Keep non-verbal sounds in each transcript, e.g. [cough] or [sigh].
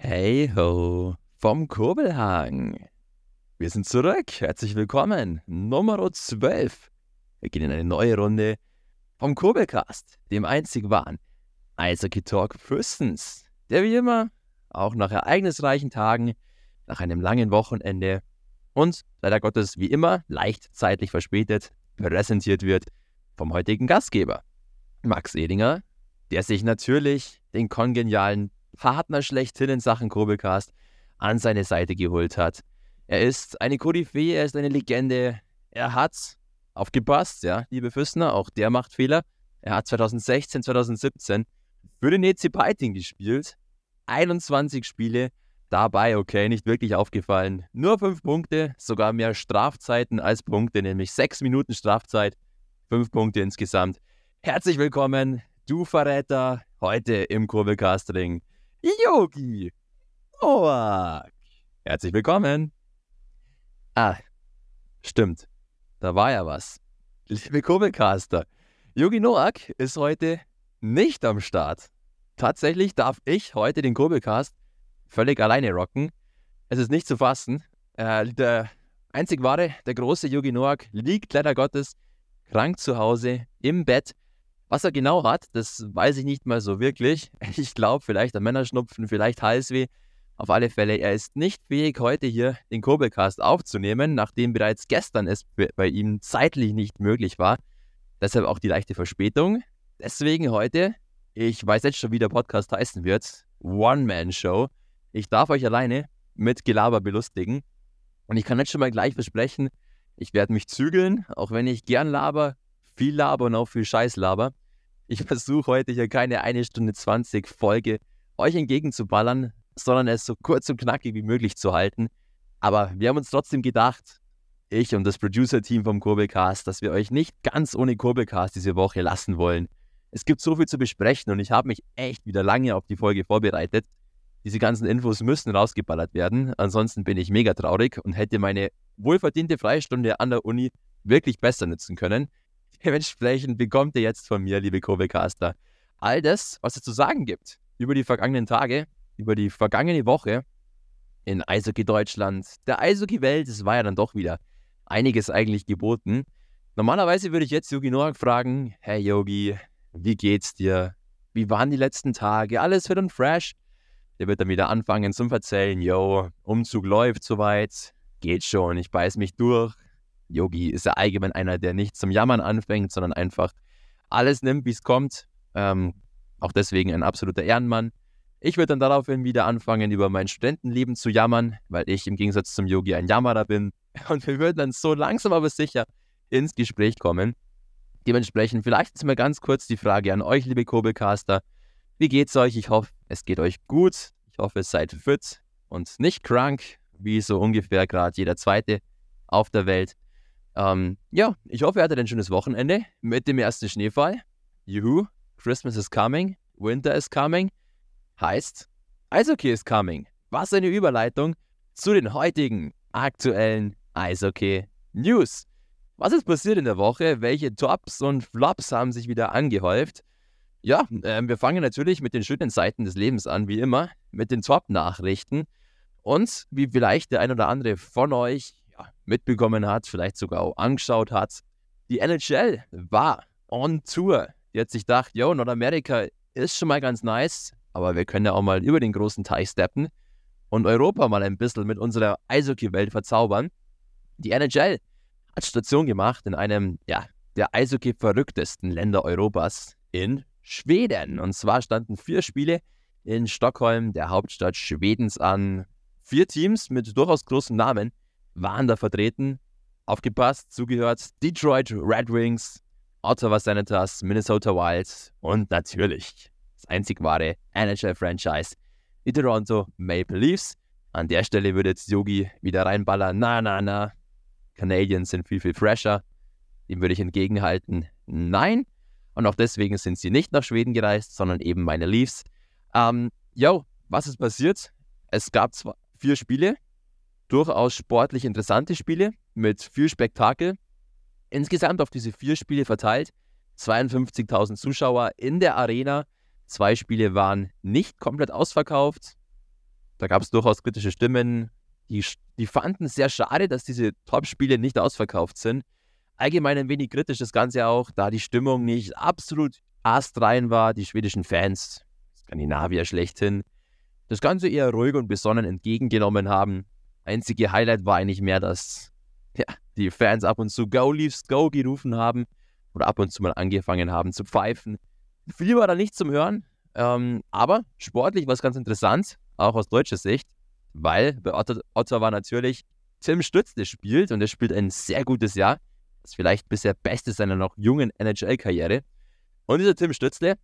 Hey ho, vom Kurbelhang. Wir sind zurück. Herzlich willkommen. Nummer 12. Wir gehen in eine neue Runde vom Kurbelcast, dem einzig wahren Eishockey Talk Fürstens, der wie immer auch nach ereignisreichen Tagen, nach einem langen Wochenende und leider Gottes wie immer leicht zeitlich verspätet präsentiert wird vom heutigen Gastgeber, Max Edinger, der sich natürlich den kongenialen Partner schlechthin in Sachen Kurbelcast an seine Seite geholt hat. Er ist eine Koryphäe, er ist eine Legende. Er hat aufgepasst, ja, liebe Füssner, auch der macht Fehler. Er hat 2016, 2017 für den EC Peiting gespielt. 21 Spiele, dabei, okay, nicht wirklich aufgefallen. Nur 5 Punkte, sogar mehr Strafzeiten als Punkte, nämlich 6 Minuten Strafzeit, 5 Punkte insgesamt. Herzlich willkommen, du Verräter, heute im Kurbelcast-Ring. Yogi Noak. Herzlich willkommen. Ah, stimmt. Da war ja was. Liebe Kurbelcaster, Yogi Noak ist heute nicht am Start. Tatsächlich darf ich heute den Kurbelcast völlig alleine rocken. Es ist nicht zu fassen. Äh, der einzig wahre, der große Yogi Noak liegt leider Gottes krank zu Hause im Bett was er genau hat, das weiß ich nicht mal so wirklich. [laughs] Ich glaube, vielleicht ein Männerschnupfen, vielleicht Halsweh. Auf alle Fälle, er ist nicht fähig, heute hier den Kurbelcast aufzunehmen, nachdem bereits gestern es bei ihm zeitlich nicht möglich war. Deshalb auch die leichte Verspätung. Deswegen heute, ich weiß jetzt schon, wie der Podcast heißen wird, One-Man-Show. Ich darf euch alleine mit Gelaber belustigen. Und ich kann jetzt schon mal gleich versprechen, ich werde mich zügeln, auch wenn ich gern laber, viel Laber und auch viel Scheißlaber. Ich versuche heute hier keine 1 Stunde 20 Folge euch entgegenzuballern, sondern es so kurz und knackig wie möglich zu halten. Aber wir haben uns trotzdem gedacht, ich und das Producer-Team vom Kurbelcast, dass wir euch nicht ganz ohne Kurbelcast diese Woche lassen wollen. Es gibt so viel zu besprechen und ich habe mich echt wieder lange auf die Folge vorbereitet. Diese ganzen Infos müssen rausgeballert werden, ansonsten bin ich mega traurig und hätte meine wohlverdiente Freistunde an der Uni wirklich besser nutzen können. Dementsprechend bekommt ihr jetzt von mir, liebe Kurvecaster, all das, was es zu sagen gibt über die vergangenen Tage, über die vergangene Woche in Eishockey Deutschland, der Eishockey Welt. Es war ja dann doch wieder einiges eigentlich geboten. Normalerweise würde ich jetzt Yogi Noak fragen: Hey Yogi, wie geht's dir? Wie waren die letzten Tage? Alles fit und fresh? Der wird dann wieder anfangen zum Verzählen: Yo, Umzug läuft soweit, geht schon, ich beiß mich durch, Yogi ist ja allgemein einer, der nicht zum Jammern anfängt, sondern einfach alles nimmt, wie es kommt. Ähm, auch deswegen ein absoluter Ehrenmann. Ich würde dann daraufhin wieder anfangen, über mein Studentenleben zu jammern, weil ich im Gegensatz zum Yogi ein Jammerer bin. [laughs] Und wir würden dann so langsam aber sicher ins Gespräch kommen. Dementsprechend vielleicht jetzt mal ganz kurz die Frage an euch, liebe Kurbelcaster. Wie geht's euch? Ich hoffe, es geht euch gut. Ich hoffe, es seid fit und nicht krank, wie so ungefähr gerade jeder Zweite auf der Welt. Ähm, ja, ich hoffe, ihr hattet ein schönes Wochenende mit dem ersten Schneefall. Juhu, Christmas is coming, Winter is coming. Heißt, Eishockey is coming. Was eine Überleitung zu den heutigen aktuellen Eishockey News. Was ist passiert in der Woche? Welche Tops und Flops haben sich wieder angehäuft? Ja, äh, wir fangen natürlich mit den schönen Seiten des Lebens an, wie immer, mit den Top-Nachrichten. Und wie vielleicht der ein oder andere von euch mitbekommen hat, vielleicht sogar auch angeschaut hat. Die NHL war on Tour. Die hat sich gedacht, yo, Nordamerika ist schon mal ganz nice, aber wir können ja auch mal über den großen Teich steppen und Europa mal ein bisschen mit unserer Eishockey-Welt verzaubern. Die NHL hat Station gemacht in einem, ja, der Eishockey-verrücktesten Länder Europas, in Schweden. Und zwar standen vier Spiele in Stockholm, der Hauptstadt Schwedens, an. Vier Teams mit durchaus großen Namen waren da vertreten. Aufgepasst, zugehört Detroit Red Wings, Ottawa Senators, Minnesota Wild und natürlich das einzig wahre NHL-Franchise, die Toronto Maple Leafs. An der Stelle würde jetzt Yogi wieder reinballern. Na, na, na. Canadiens sind viel, viel fresher. Dem würde ich entgegenhalten. Nein. Und auch deswegen sind sie nicht nach Schweden gereist, sondern eben meine Leafs. Ähm, yo, was ist passiert? Es gab zwar vier Spiele, durchaus sportlich interessante Spiele mit viel Spektakel. Insgesamt auf diese vier Spiele verteilt 52.000 Zuschauer in der Arena. Zwei Spiele waren nicht komplett ausverkauft. Da gab es durchaus kritische Stimmen, die, die fanden es sehr schade, dass diese Top-Spiele nicht ausverkauft sind. Allgemein ein wenig kritisch das Ganze auch, da die Stimmung nicht absolut astrein war. Die schwedischen Fans, Skandinavier schlechthin, das Ganze eher ruhig und besonnen entgegengenommen haben. Einzige Highlight war eigentlich mehr, dass ja, die Fans ab und zu Go Leafs Go gerufen haben oder ab und zu mal angefangen haben zu pfeifen. Viel war da nicht zum Hören, ähm, aber sportlich war es ganz interessant, auch aus deutscher Sicht, weil bei Ottawa natürlich Tim Stützle spielt und er spielt ein sehr gutes Jahr. Das vielleicht bisher beste seiner noch jungen NHL-Karriere. Und dieser Tim Stützle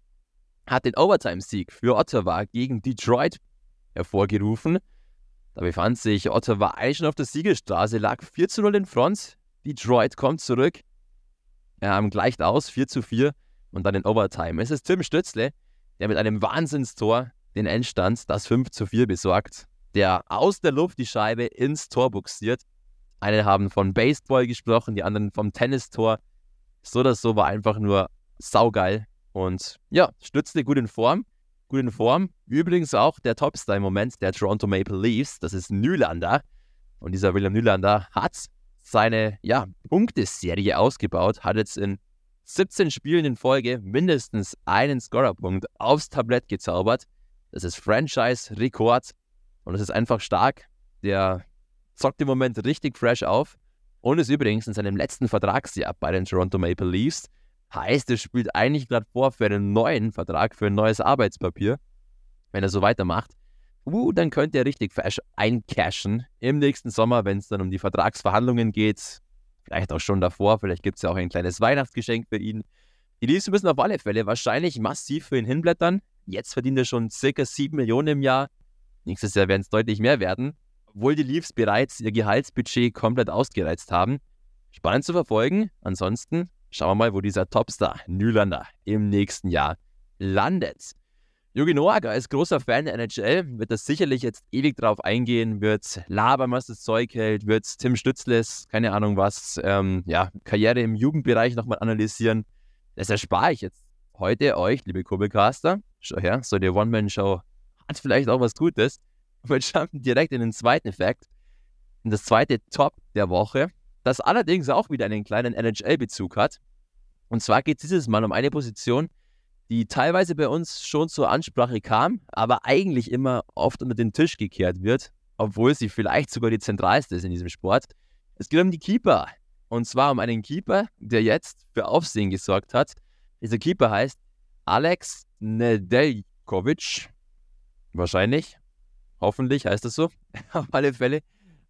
hat den Overtime-Sieg für Ottawa gegen Detroit hervorgerufen. Da befand sich Ottawa schon auf der Siegelstraße, lag 4 zu 0 in Front. Detroit kommt zurück, ähm, gleicht aus, 4 zu 4 und dann in Overtime. Es ist Tim Stützle, der mit einem Wahnsinnstor den Endstand, das 5 zu 4 besorgt, der aus der Luft die Scheibe ins Tor buxiert. Eine haben von Baseball gesprochen, die anderen vom Tennistor. So oder so war einfach nur saugeil. Und ja, Stützle gut in Form gut in Form. Übrigens auch der Topstar im Moment der Toronto Maple Leafs, das ist Nylander. Und dieser William Nylander hat seine ja, Punkteserie ausgebaut, hat jetzt in 17 Spielen in Folge mindestens einen Scorerpunkt aufs Tablett gezaubert. Das ist Franchise-Rekord und es ist einfach stark. Der zockt im Moment richtig fresh auf und ist übrigens in seinem letzten Vertragsjahr bei den Toronto Maple Leafs Heißt, er spielt eigentlich gerade vor für einen neuen Vertrag, für ein neues Arbeitspapier. Wenn er so weitermacht, uh, dann könnte er richtig eincashen im nächsten Sommer, wenn es dann um die Vertragsverhandlungen geht. Vielleicht auch schon davor, vielleicht gibt es ja auch ein kleines Weihnachtsgeschenk für ihn. Die Leafs müssen auf alle Fälle wahrscheinlich massiv für ihn hinblättern. Jetzt verdient er schon circa 7 Millionen im Jahr. Nächstes Jahr werden es deutlich mehr werden, obwohl die Leafs bereits ihr Gehaltsbudget komplett ausgereizt haben. Spannend zu verfolgen. Ansonsten Schauen wir mal, wo dieser Topstar Nylander im nächsten Jahr landet. Yogi Noaga ist großer Fan der NHL, wird das sicherlich jetzt ewig drauf eingehen, wird labern, was das Zeug hält, wird Tim Stützles, keine Ahnung was, ähm, ja, Karriere im Jugendbereich nochmal analysieren. Das erspare ich jetzt heute euch, liebe Kurbelcaster. Schau her, so die One-Man-Show hat vielleicht auch was Gutes. Wir jumpen direkt in den zweiten Effekt, in das zweite Top der Woche das allerdings auch wieder einen kleinen NHL-Bezug hat. Und zwar geht es dieses Mal um eine Position, die teilweise bei uns schon zur Ansprache kam, aber eigentlich immer oft unter den Tisch gekehrt wird, obwohl sie vielleicht sogar die zentralste ist in diesem Sport. Es geht um die Keeper. Und zwar um einen Keeper, der jetzt für Aufsehen gesorgt hat. Dieser Keeper heißt Alex Nedeljkovic. Wahrscheinlich. Hoffentlich heißt das so. [laughs] Auf alle Fälle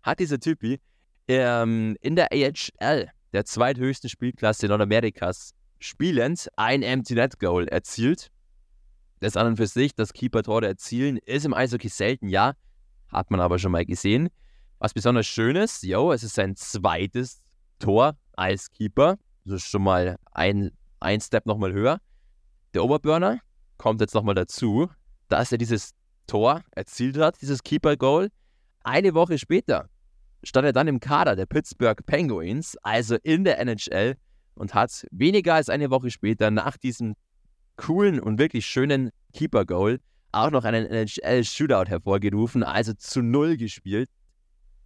hat dieser Typi ähm, in der AHL, der zweithöchsten Spielklasse Nordamerikas, spielend ein Empty Net Goal erzielt. Das an und für sich, das Keeper-Tore erzielen, ist im Eishockey selten, ja. Hat man aber schon mal gesehen. Was besonders schön ist, yo, es ist sein zweites Tor als Keeper. Das ist schon mal ein, ein Step nochmal höher. Der Oberburner kommt jetzt nochmal dazu, dass er dieses Tor erzielt hat, dieses Keeper-Goal. Eine Woche später stand er dann im Kader der Pittsburgh Penguins, also in der NHL, und hat weniger als eine Woche später nach diesem coolen und wirklich schönen Keeper-Goal auch noch einen NHL-Shootout hervorgerufen, also zu Null gespielt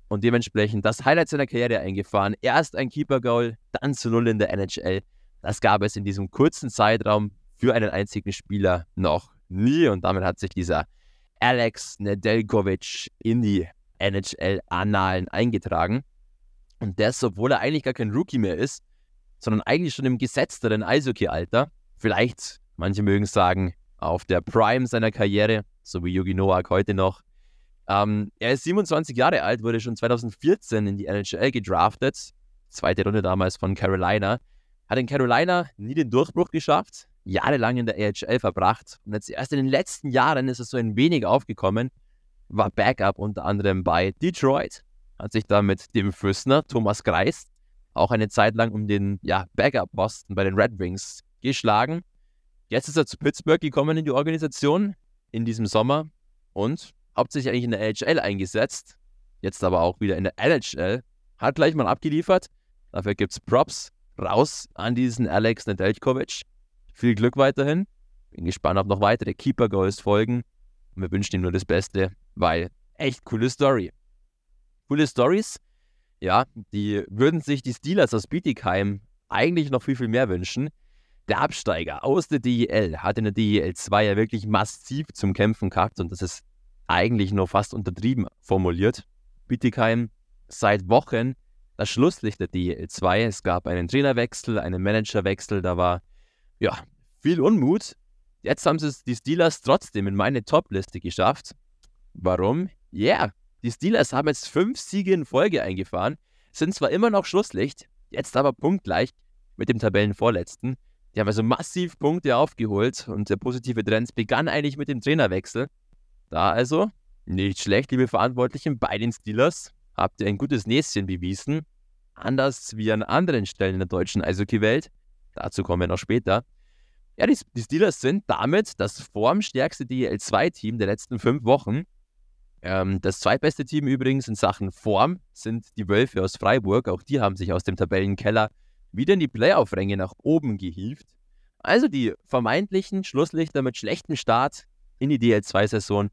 und dementsprechend das Highlight seiner Karriere eingefahren. Erst ein Keeper-Goal, dann zu Null in der NHL. Das gab es in diesem kurzen Zeitraum für einen einzigen Spieler noch nie und damit hat sich dieser Alex Nedeljkovic in die NHL-Annalen eingetragen. Und das, obwohl er eigentlich gar kein Rookie mehr ist, sondern eigentlich schon im gesetzteren Eishockey-Alter. Vielleicht, manche mögen sagen, auf der Prime seiner Karriere, so wie Yugi Noak heute noch. Ähm, er ist 27 Jahre alt, wurde schon 2014 in die NHL gedraftet. Zweite Runde damals von Carolina. Hat in Carolina nie den Durchbruch geschafft, jahrelang in der AHL verbracht. Und jetzt erst in den letzten Jahren ist es so ein wenig aufgekommen war Backup unter anderem bei Detroit, hat sich da mit dem Füßner Thomas Greis auch eine Zeit lang um den ja, Backup-Posten bei den Red Wings geschlagen. Jetzt ist er zu Pittsburgh gekommen in die Organisation in diesem Sommer und hauptsächlich eigentlich in der AHL eingesetzt. Jetzt aber auch wieder in der NHL. Hat gleich mal abgeliefert. Dafür gibt es Props raus an diesen Alex Nedeljkovic. Viel Glück weiterhin. Bin gespannt, ob noch weitere Keeper-Goals folgen. Und wir wünschen ihm nur das Beste, weil echt coole Story. Coole Stories, ja, die würden sich die Steelers aus Bietigheim eigentlich noch viel, viel mehr wünschen. Der Absteiger aus der DEL hat in der DEL 2 ja wirklich massiv zum Kämpfen gehabt und das ist eigentlich nur fast untertrieben formuliert. Bietigheim seit Wochen das Schlusslicht der DEL 2. Es gab einen Trainerwechsel, einen Managerwechsel, da war ja viel Unmut. Jetzt haben sie die Steelers trotzdem in meine Top-Liste geschafft. Warum? Ja, yeah. die Steelers haben jetzt fünf Siege in Folge eingefahren, sind zwar immer noch Schlusslicht, jetzt aber punktgleich mit dem Tabellenvorletzten. Die haben also massiv Punkte aufgeholt und der positive Trend begann eigentlich mit dem Trainerwechsel. Da also, nicht schlecht, liebe Verantwortlichen bei den Steelers, habt ihr ein gutes Näschen bewiesen. Anders wie an anderen Stellen in der deutschen Eishockey-Welt. Dazu kommen wir noch später. Ja, die, die Steelers sind damit das formstärkste DL2-Team der letzten fünf Wochen. Ähm, das zweitbeste Team übrigens in Sachen Form sind die Wölfe aus Freiburg. Auch die haben sich aus dem Tabellenkeller wieder in die Playoff-Ränge nach oben gehievt. Also die vermeintlichen Schlusslichter mit schlechtem Start in die DL2-Saison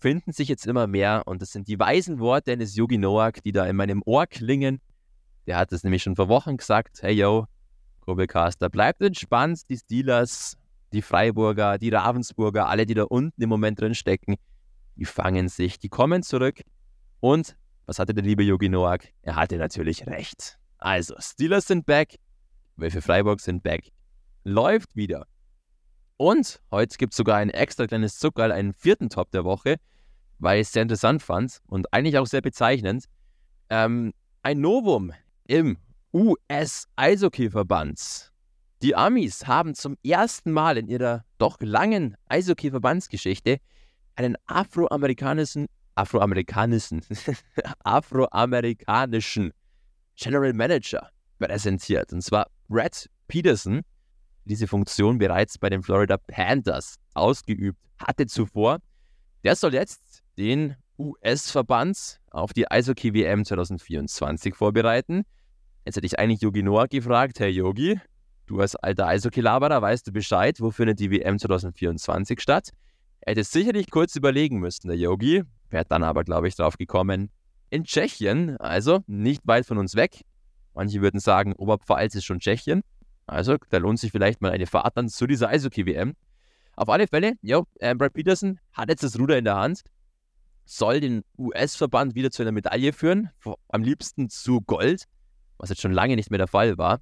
finden sich jetzt immer mehr und das sind die weisen Worte eines Yogi Noak, die da in meinem Ohr klingen. Der hat es nämlich schon vor Wochen gesagt. Hey yo, Kurbelcaster, bleibt entspannt, die Steelers, die Freiburger, die Ravensburger, alle, die da unten im Moment drin stecken, die fangen sich, die kommen zurück. Und was hatte der liebe Yogi Noak? Er hatte natürlich recht. Also, Steelers sind back, Wölfe Freiburg sind back. Läuft wieder. Und heute gibt es sogar ein extra kleines Zuckerl, einen vierten Top der Woche, weil ich es sehr interessant fand und eigentlich auch sehr bezeichnend. Ähm, ein Novum im US-Eishockey-Verband. Die Amis haben zum ersten Mal in ihrer doch langen Eishockey-Verbandsgeschichte einen afroamerikanischen, afroamerikanischen, [laughs] afroamerikanischen General Manager präsentiert. Und zwar Brad Peterson, diese Funktion bereits bei den Florida Panthers ausgeübt hatte zuvor. Der soll jetzt den US-Verband auf die Eishockey-WM 2024 vorbereiten. Jetzt hätte ich eigentlich Yogi Noah gefragt, Herr Yogi, du als alter Eishockey-Laberer weißt du Bescheid, wo findet die WM 2024 statt? Er hätte sicherlich kurz überlegen müssen, der Yogi, wäre dann aber, glaube ich, drauf gekommen, in Tschechien, also nicht weit von uns weg. Manche würden sagen, Oberpfalz ist schon Tschechien. Also, da lohnt sich vielleicht mal eine Fahrt dann zu dieser Eishockey-WM. Auf alle Fälle, ja, äh, Brad Peterson hat jetzt das Ruder in der Hand, soll den US-Verband wieder zu einer Medaille führen, am liebsten zu Gold, was jetzt schon lange nicht mehr der Fall war.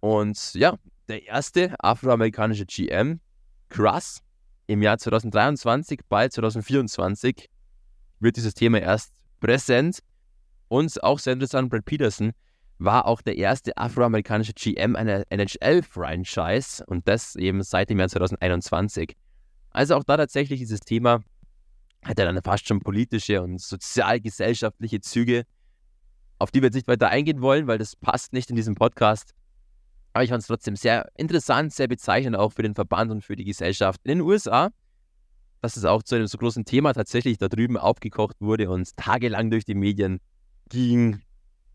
Und ja, der erste afroamerikanische GM, Krass, im Jahr 2023, bald 2024, wird dieses Thema erst präsent. Und auch sehr interessant, Brad Peterson war auch der erste afroamerikanische GM einer NHL-Franchise und das eben seit dem Jahr 2021. Also auch da tatsächlich dieses Thema hat er dann fast schon politische und sozial-gesellschaftliche Züge, auf die wir jetzt nicht weiter eingehen wollen, weil das passt nicht in diesem Podcast. Aber ich fand es trotzdem sehr interessant, sehr bezeichnend auch für den Verband und für die Gesellschaft in den USA, dass es auch zu einem so großen Thema tatsächlich da drüben aufgekocht wurde und tagelang durch die Medien ging,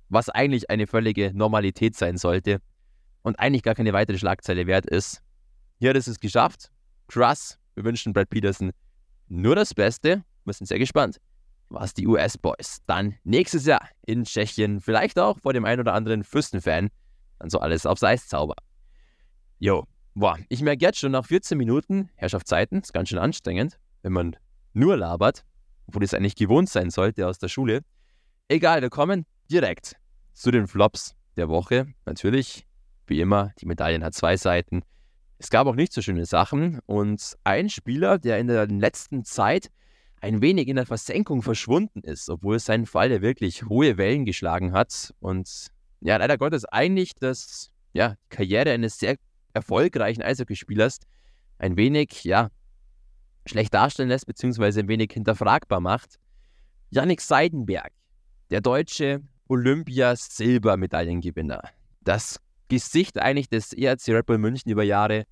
was eigentlich eine völlige Normalität sein sollte und eigentlich gar keine weitere Schlagzeile wert ist. Hier hat es es geschafft. Krass. Wir wünschen Brad Peterson nur das Beste. Wir sind sehr gespannt, was die US-Boys dann nächstes Jahr in Tschechien, vielleicht auch vor dem einen oder anderen Fürstenfan, dann so alles aufs Eis zaubern. Jo, boah, ich merke jetzt schon nach 14 Minuten Herrschaftszeiten, ist ganz schön anstrengend, wenn man nur labert, obwohl es eigentlich gewohnt sein sollte aus der Schule. Egal, wir kommen direkt zu den Flops der Woche. Natürlich, wie immer, die Medaillen hat zwei Seiten. Es gab auch nicht so schöne Sachen und ein Spieler, der in der letzten Zeit ein wenig in der Versenkung verschwunden ist, obwohl sein Fall ja wirklich hohe Wellen geschlagen hat und ja, leider Gottes eigentlich das, ja, Karriere eines sehr erfolgreichen Eishockeyspielers ein wenig, ja, schlecht darstellen lässt, beziehungsweise ein wenig hinterfragbar macht. Yannick Seidenberg, der deutsche Olympia-Silbermedaillengewinner. Das Gesicht eigentlich des ERC Red Bull München über Jahre.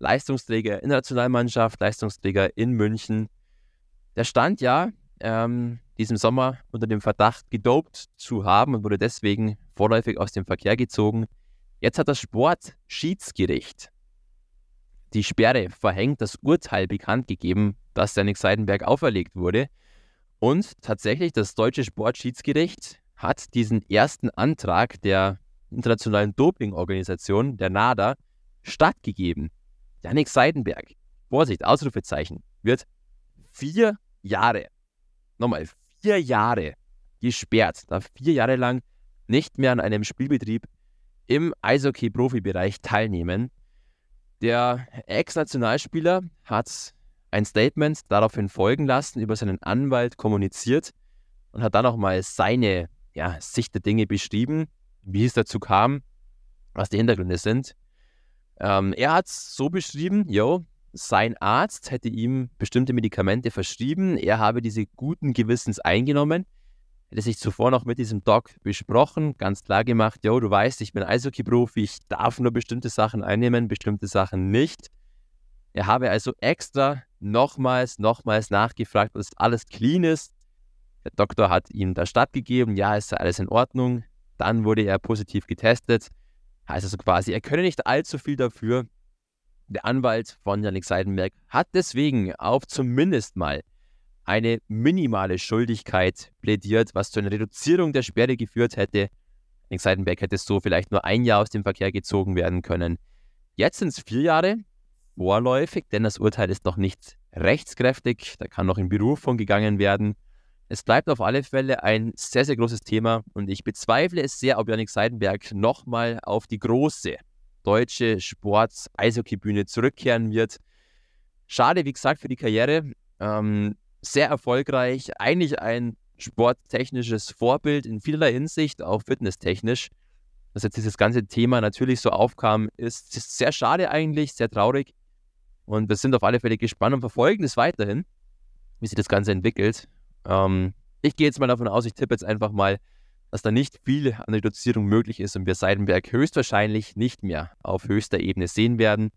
Leistungsträger in der Nationalmannschaft, Leistungsträger in München. Der stand ja ähm, diesem Sommer unter dem Verdacht, gedopt zu haben und wurde deswegen vorläufig aus dem Verkehr gezogen. Jetzt hat das Sportschiedsgericht die Sperre verhängt, das Urteil bekannt gegeben, das Janik Seidenberg auferlegt wurde. Und tatsächlich, das deutsche Sportschiedsgericht hat diesen ersten Antrag der internationalen Dopingorganisation, der NADA, stattgegeben. Janik Seidenberg, Vorsicht, Ausrufezeichen, wird vier Jahre, nochmal vier Jahre gesperrt, darf vier Jahre lang nicht mehr an einem Spielbetrieb im Eishockey-Profibereich teilnehmen. Der Ex-Nationalspieler hat ein Statement daraufhin folgen lassen, über seinen Anwalt kommuniziert und hat dann auch mal seine ja, Sicht der Dinge beschrieben, wie es dazu kam, was die Hintergründe sind. Ähm, er hat es so beschrieben, yo, sein Arzt hätte ihm bestimmte Medikamente verschrieben, er habe diese guten Gewissens eingenommen, hätte sich zuvor noch mit diesem Doc besprochen, ganz klar gemacht, yo, du weißt, ich bin Eishockey-Profi, ich darf nur bestimmte Sachen einnehmen, bestimmte Sachen nicht. Er habe also extra nochmals, nochmals nachgefragt, dass alles clean ist. Der Doktor hat ihm das stattgegeben, ja, ist alles in Ordnung. Dann wurde er positiv getestet. Heißt also quasi, er könne nicht allzu viel dafür. Der Anwalt von Janik Seidenberg hat deswegen auf zumindest mal eine minimale Schuldigkeit plädiert, was zu einer Reduzierung der Sperre geführt hätte. Janik Seidenberg hätte so vielleicht nur ein Jahr aus dem Verkehr gezogen werden können. Jetzt sind es vier Jahre, vorläufig, denn das Urteil ist noch nicht rechtskräftig. Da kann noch in Berufung gegangen werden. Es bleibt auf alle Fälle ein sehr, sehr großes Thema und ich bezweifle es sehr, ob Janik Seidenberg nochmal auf die große deutsche Sport-Eishockey-Bühne zurückkehren wird. Schade, wie gesagt, für die Karriere. Ähm, sehr erfolgreich, eigentlich ein sporttechnisches Vorbild in vielerlei Hinsicht, auch fitnesstechnisch. Dass jetzt dieses ganze Thema natürlich so aufkam, ist, sehr schade eigentlich, sehr traurig. Und wir sind auf alle Fälle gespannt und verfolgen es weiterhin, wie sich das Ganze entwickelt. Ähm, ich gehe jetzt mal davon aus, ich tippe jetzt einfach mal, dass da nicht viel an Reduzierung möglich ist und wir Seidenberg höchstwahrscheinlich nicht mehr auf höchster Ebene sehen werden.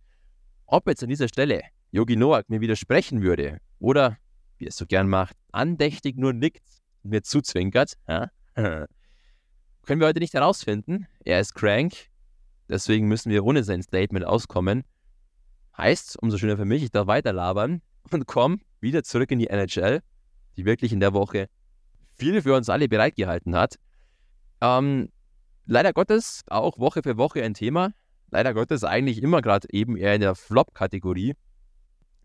Ob jetzt an dieser Stelle Yogi Noak mir widersprechen würde oder, wie er es so gern macht, andächtig nur nickt und mir zuzwinkert, ja, [laughs] können wir heute nicht herausfinden. Er ist crank, deswegen müssen wir ohne sein Statement auskommen. Heißt, umso schöner für mich, ich darf weiter labern und komme wieder zurück in die NHL die wirklich in der Woche viel für uns alle bereitgehalten hat. Ähm, leider Gottes auch Woche für Woche ein Thema. Leider Gottes eigentlich immer gerade eben eher in der Flop-Kategorie.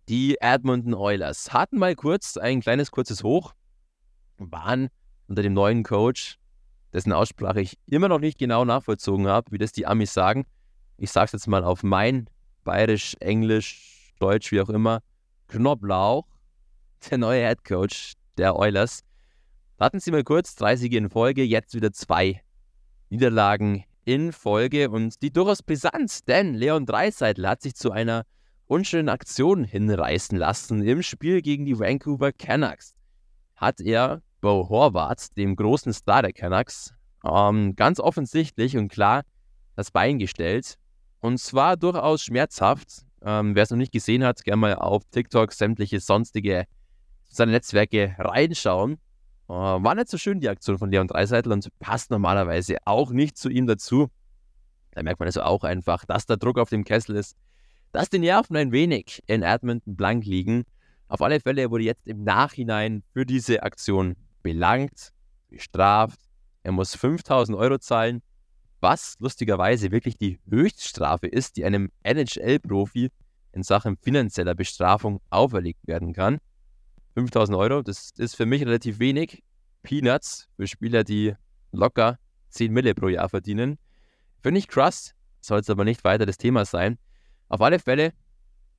Die Edmonton Oilers hatten mal kurz ein kleines kurzes Hoch, waren unter dem neuen Coach, dessen Aussprache ich immer noch nicht genau nachvollzogen habe, wie das die Amis sagen. Ich sage es jetzt mal auf mein Bayerisch, Englisch, Deutsch, wie auch immer. Knoblauch, der neue Head Coach der Oilers. Da hatten sie mal kurz drei Siege in Folge, jetzt wieder zwei Niederlagen in Folge und die durchaus brisant, denn Leon Dreiseitel hat sich zu einer unschönen Aktion hinreißen lassen im Spiel gegen die Vancouver Canucks. Hat er Bo Horvath, dem großen Star der Canucks, ähm, ganz offensichtlich und klar das Bein gestellt. Und zwar durchaus schmerzhaft. Ähm, Wer es noch nicht gesehen hat, gerne mal auf TikTok sämtliche sonstige seine Netzwerke reinschauen. Äh, war nicht so schön die Aktion von Leon Dreiseitel und passt normalerweise auch nicht zu ihm dazu. Da merkt man also auch einfach, dass der Druck auf dem Kessel ist, dass die Nerven ein wenig in Edmonton blank liegen. Auf alle Fälle wurde jetzt im Nachhinein für diese Aktion belangt, bestraft. Er muss 5000 Euro zahlen, was lustigerweise wirklich die Höchststrafe ist, die einem NHL-Profi in Sachen finanzieller Bestrafung auferlegt werden kann. 5000 Euro, das ist für mich relativ wenig. Peanuts für Spieler, die locker 10 Mille pro Jahr verdienen. Finde ich krass, soll es aber nicht weiter das Thema sein. Auf alle Fälle,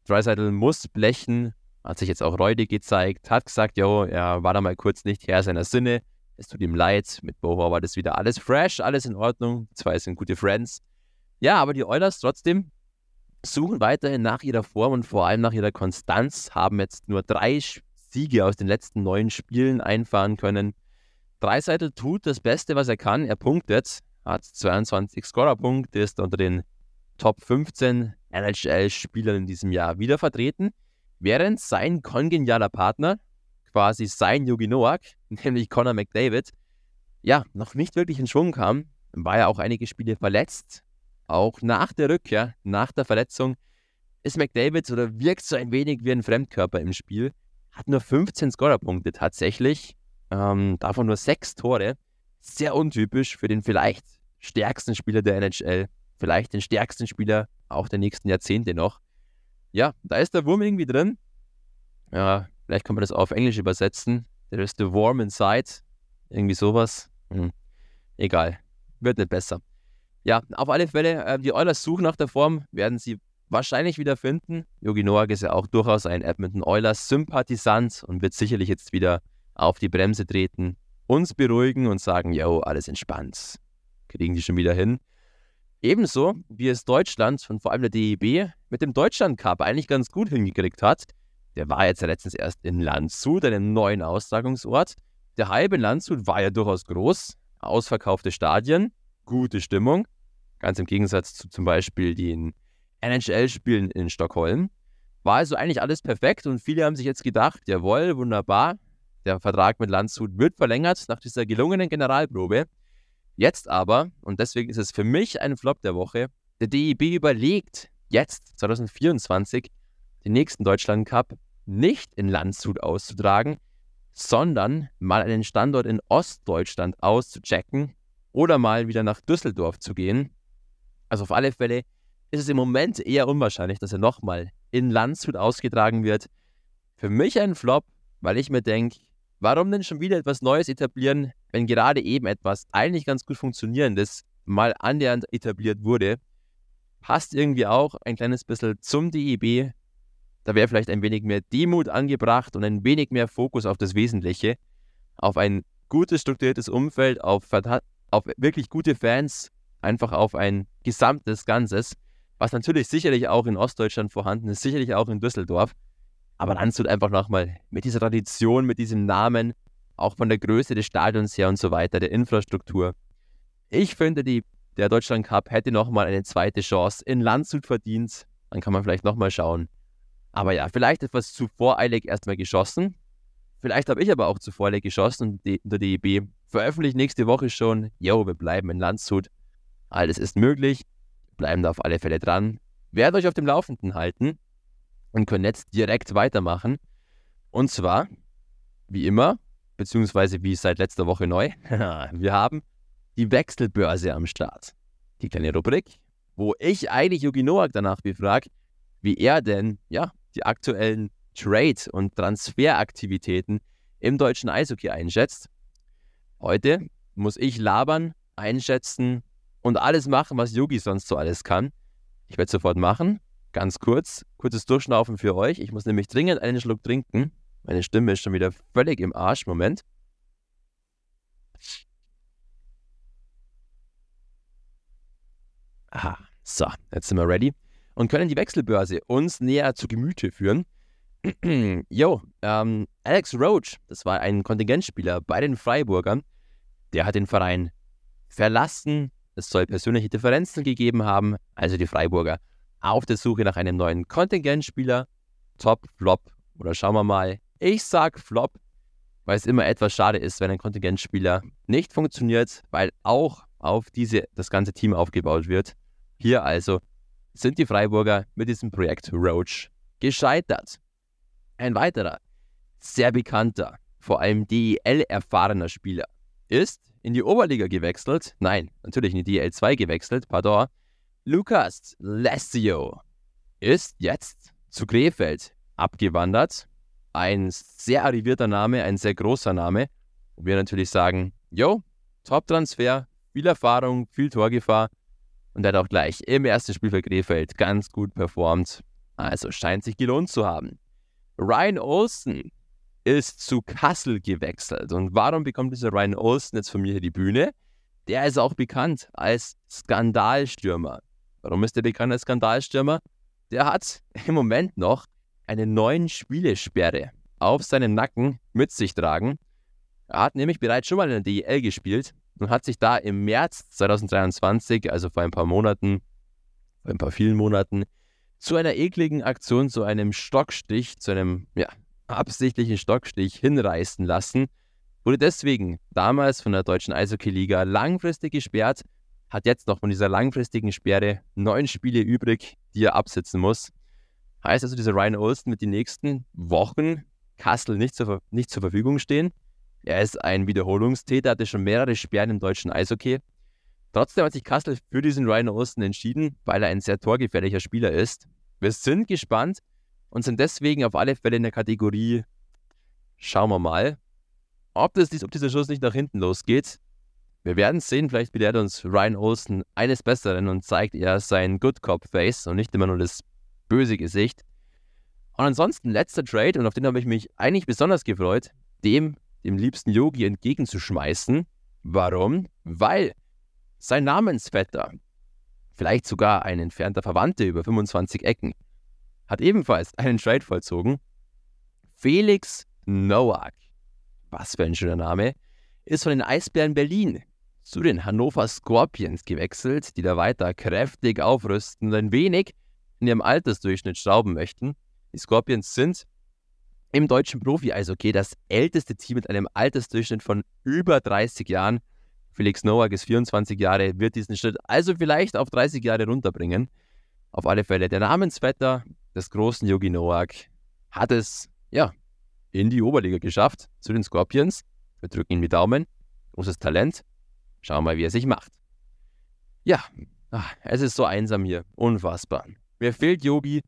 Dreisaitl muss blechen, hat sich jetzt auch Reude gezeigt, hat gesagt, jo, er war da mal kurz nicht Herr seiner Sinne. Es tut ihm leid, mit Bohor war das wieder alles fresh, alles in Ordnung. Zwei sind gute Friends. Ja, aber die Oilers trotzdem suchen weiterhin nach ihrer Form und vor allem nach ihrer Konstanz, haben jetzt nur drei Siege aus den letzten neun Spielen einfahren können. Dreiseitel tut das Beste, was er kann. Er punktet, hat 22 Scorerpunkte, ist unter den Top 15 NHL-Spielern in diesem Jahr wieder vertreten, während sein kongenialer Partner, quasi sein Yugi Noak, [laughs] nämlich Conor McDavid, ja, noch nicht wirklich in Schwung kam, war ja auch einige Spiele verletzt. Auch nach der Rückkehr, nach der Verletzung, ist McDavid oder wirkt so ein wenig wie ein Fremdkörper im Spiel hat nur 15 Scorerpunkte tatsächlich. Ähm, davon nur sechs Tore. Sehr untypisch für den vielleicht stärksten Spieler der NHL. Vielleicht den stärksten Spieler auch der nächsten Jahrzehnte noch. Ja, da ist der Wurm irgendwie drin. Ja, vielleicht kann man das auf Englisch übersetzen. There is the worm inside. Irgendwie sowas. Hm. Egal. Wird nicht besser. Ja, auf alle Fälle, äh, die Oilers suchen nach der Form, werden sie wahrscheinlich wieder finden. Yogi Noak ist ja auch durchaus ein Edmonton Oilers Sympathisant und wird sicherlich jetzt wieder auf die Bremse treten, uns beruhigen und sagen, yo, alles entspannt. Kriegen die schon wieder hin. Ebenso wie es Deutschland und vor allem der DEB mit dem Deutschland Cup eigentlich ganz gut hingekriegt hat. Der war jetzt letztens erst in Landshut, einem neuen Austragungsort. Der halbe Landshut war ja durchaus groß, ausverkaufte Stadien, gute Stimmung. Ganz im Gegensatz zu zum Beispiel den NHL-Spielen in Stockholm. War also eigentlich alles perfekt und viele haben sich jetzt gedacht, jawohl, wunderbar, der Vertrag mit Landshut wird verlängert nach dieser gelungenen Generalprobe. Jetzt aber, und deswegen ist es für mich ein Flop der Woche, der DEB überlegt, jetzt 2024 den nächsten Deutschland Cup nicht in Landshut auszutragen, sondern mal einen Standort in Ostdeutschland auszuchecken oder mal wieder nach Düsseldorf zu gehen. Also auf alle Fälle ist es im Moment eher unwahrscheinlich, dass er nochmal in Landshut ausgetragen wird. Für mich ein Flop, weil ich mir denke, warum denn schon wieder etwas Neues etablieren, wenn gerade eben etwas eigentlich ganz gut funktionierendes mal annähernd etabliert wurde? Passt irgendwie auch ein kleines bisschen zum DEB. Da wäre vielleicht ein wenig mehr Demut angebracht und ein wenig mehr Fokus auf das Wesentliche, auf ein gutes, strukturiertes Umfeld, auf, auf wirklich gute Fans, einfach auf ein gesamtes Ganzes, was natürlich sicherlich auch in Ostdeutschland vorhanden ist, sicherlich auch in Düsseldorf. Aber Landshut einfach nochmal mit dieser Tradition, mit diesem Namen, auch von der Größe des Stadions her und so weiter, der Infrastruktur. Ich finde, die, der Deutschland Cup hätte nochmal eine zweite Chance in Landshut verdient. Dann kann man vielleicht nochmal schauen. Aber ja, vielleicht etwas zu voreilig erstmal geschossen. Vielleicht habe ich aber auch zu voreilig geschossen und die, der DEB veröffentlicht nächste Woche schon, yo, wir bleiben in Landshut. Alles ist möglich. Bleiben da auf alle Fälle dran. Werde euch auf dem Laufenden halten und können jetzt direkt weitermachen. Und zwar, wie immer, beziehungsweise wie seit letzter Woche neu, [laughs] wir haben die Wechselbörse am Start. Die kleine Rubrik, wo ich eigentlich Yugi Noak danach befrage, wie er denn ja, die aktuellen Trade- und Transferaktivitäten im deutschen Eishockey einschätzt. Heute muss ich labern, einschätzen und alles machen, was Yugi sonst so alles kann. Ich werde sofort machen. Ganz kurz, kurzes Durchschnaufen für euch. Ich muss nämlich dringend einen Schluck trinken. Meine Stimme ist schon wieder völlig im Arsch. Moment. Aha, so, jetzt sind wir ready und können die Wechselbörse uns näher zu Gemüte führen. [clears throat] Jo, ähm, Alex Roach, das war ein Kontingentspieler bei den Freiburgern, der hat den Verein verlassen. Es soll persönliche Differenzen gegeben haben, also die Freiburger auf der Suche nach einem neuen Kontingentspieler. Top, Flop oder schauen wir mal. Ich sag Flop, weil es immer etwas schade ist, wenn ein Kontingentspieler nicht funktioniert, weil auch auf diese das ganze Team aufgebaut wird. Hier also sind die Freiburger mit diesem Projekt Roach gescheitert. Ein weiterer, sehr bekannter, vor allem DEL-erfahrener Spieler ist in die Oberliga gewechselt. Nein, natürlich in die DEL 2 gewechselt, pardon. Lukas Lessio ist jetzt zu Krefeld abgewandert. Ein sehr arrivierter Name, ein sehr großer Name. Und wir natürlich sagen, yo, Top-Transfer, viel Erfahrung, viel Torgefahr. Und er hat auch gleich im ersten Spiel für Krefeld ganz gut performt. Also scheint sich gelohnt zu haben. Ryan Olsen ist zu Kassel gewechselt. Und warum bekommt dieser Ryan Olsen jetzt von mir hier die Bühne? Der ist auch bekannt als Skandalstürmer. Warum ist der bekannt als Skandalstürmer? Der hat [laughs] im Moment noch eine neuen Spielesperre auf seinem Nacken mit sich tragen. Er hat nämlich bereits schon mal in der DEL gespielt und hat sich da im März 2023, also vor ein paar Monaten, vor ein paar vielen Monaten, zu einer ekligen Aktion, zu einem Stockstich, zu einem ja, absichtlichen Stockstich hinreißen lassen, wurde deswegen damals von der deutschen Eishockey-Liga langfristig gesperrt hat jetzt noch von dieser langfristigen Sperre neun Spiele übrig, die er absitzen muss. Heißt also, dieser Ryan Olsen wird die nächsten Wochen Kassel nicht zur, nicht zur Verfügung stehen. Er ist ein Wiederholungstäter, hatte schon mehrere Sperren im deutschen Eishockey. Trotzdem hat sich Kassel für diesen Ryan Olsen entschieden, weil er ein sehr torgefährlicher Spieler ist. Wir sind gespannt und sind deswegen auf alle Fälle in der Kategorie Schauen wir mal, ob, das, ob dieser Schuss nicht nach hinten losgeht. Wir werden sehen, vielleicht belehrt uns Ryan Olsen eines Besseren und zeigt eher sein Good Cop Face und nicht immer nur das böse Gesicht. Und ansonsten letzter Trade, und auf den habe ich mich eigentlich besonders gefreut, dem, dem liebsten Yogi entgegenzuschmeißen. Warum? Weil sein Namensvetter, vielleicht sogar ein entfernter Verwandter über 25 Ecken, hat ebenfalls einen Trade vollzogen. Felix Nowak, was für ein schöner Name, ist von den Eisbären Berlin zu den Hannover Scorpions gewechselt, die da weiter kräftig aufrüsten und ein wenig in ihrem Altersdurchschnitt schrauben möchten. Die Scorpions sind im deutschen Profi-Eishockey das älteste Team mit einem Altersdurchschnitt von über 30 Jahren. Felix Nowak ist 24 Jahre, wird diesen Schritt also vielleicht auf 30 Jahre runterbringen. Auf alle Fälle, der Namensvetter des großen Yogi Nowak hat es, ja, in die Oberliga geschafft, zu den Scorpions. Wir drücken ihm die Daumen. Großes Talent. Schauen wir mal, wie er sich macht. Ja, ach, es ist so einsam hier. Unfassbar. Mir fehlt Yogi.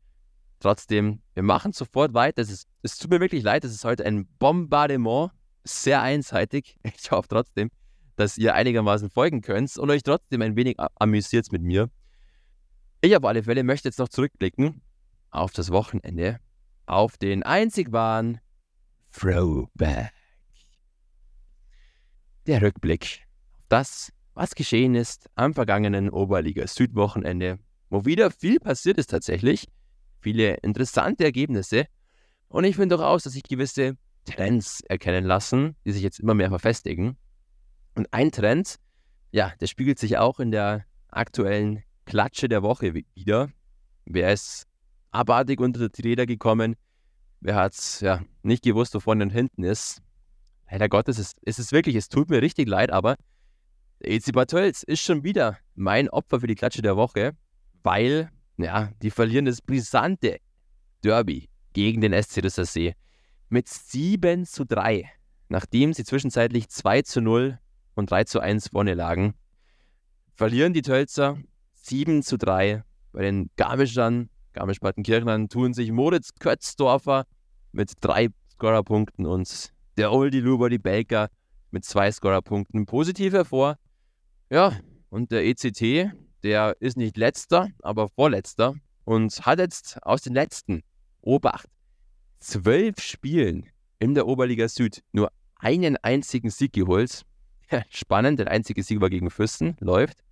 Trotzdem, wir machen sofort weiter. Es, ist, es tut mir wirklich leid, es ist heute ein Bombardement. Sehr einseitig. Ich hoffe trotzdem, dass ihr einigermaßen folgen könnt und euch trotzdem ein wenig amüsiert mit mir. Ich auf alle Fälle möchte jetzt noch zurückblicken auf das Wochenende, auf den einzig wahren Throwback. Der Rückblick auf das, was geschehen ist am vergangenen Oberliga Südwochenende, wo wieder viel passiert ist tatsächlich, viele interessante Ergebnisse und ich finde durchaus, dass sich gewisse Trends erkennen lassen, die sich jetzt immer mehr verfestigen. Und ein Trend, ja, der spiegelt sich auch in der aktuellen Klatsche der Woche wieder. Wer ist abartig unter die Räder gekommen? Wer hat es ja, nicht gewusst, wo vorne und hinten ist? Leider Gottes, es, es ist wirklich, es tut mir richtig leid, aber EC Bad Tölz ist schon wieder mein Opfer für die Klatsche der Woche, weil, ja, die verlieren das brisante Derby gegen den SC See mit 7 zu 3, nachdem sie zwischenzeitlich 2 zu 0 und 3 zu 1 vorne lagen. Verlieren die Tölzer 7 zu 3 bei den Garmischern Garmisch-Partenkirchen tun sich Moritz Kötzdorfer mit drei Scorerpunkten und der Oldie Luber, die Baker, mit zwei Scorerpunkten positiv hervor. Ja, und der ECT, der ist nicht letzter, aber vorletzter und hat jetzt aus den letzten, Obacht, zwölf Spielen in der Oberliga Süd nur einen einzigen Sieg geholt. [laughs] Spannend, der einzige Sieg war gegen Füssen, läuft.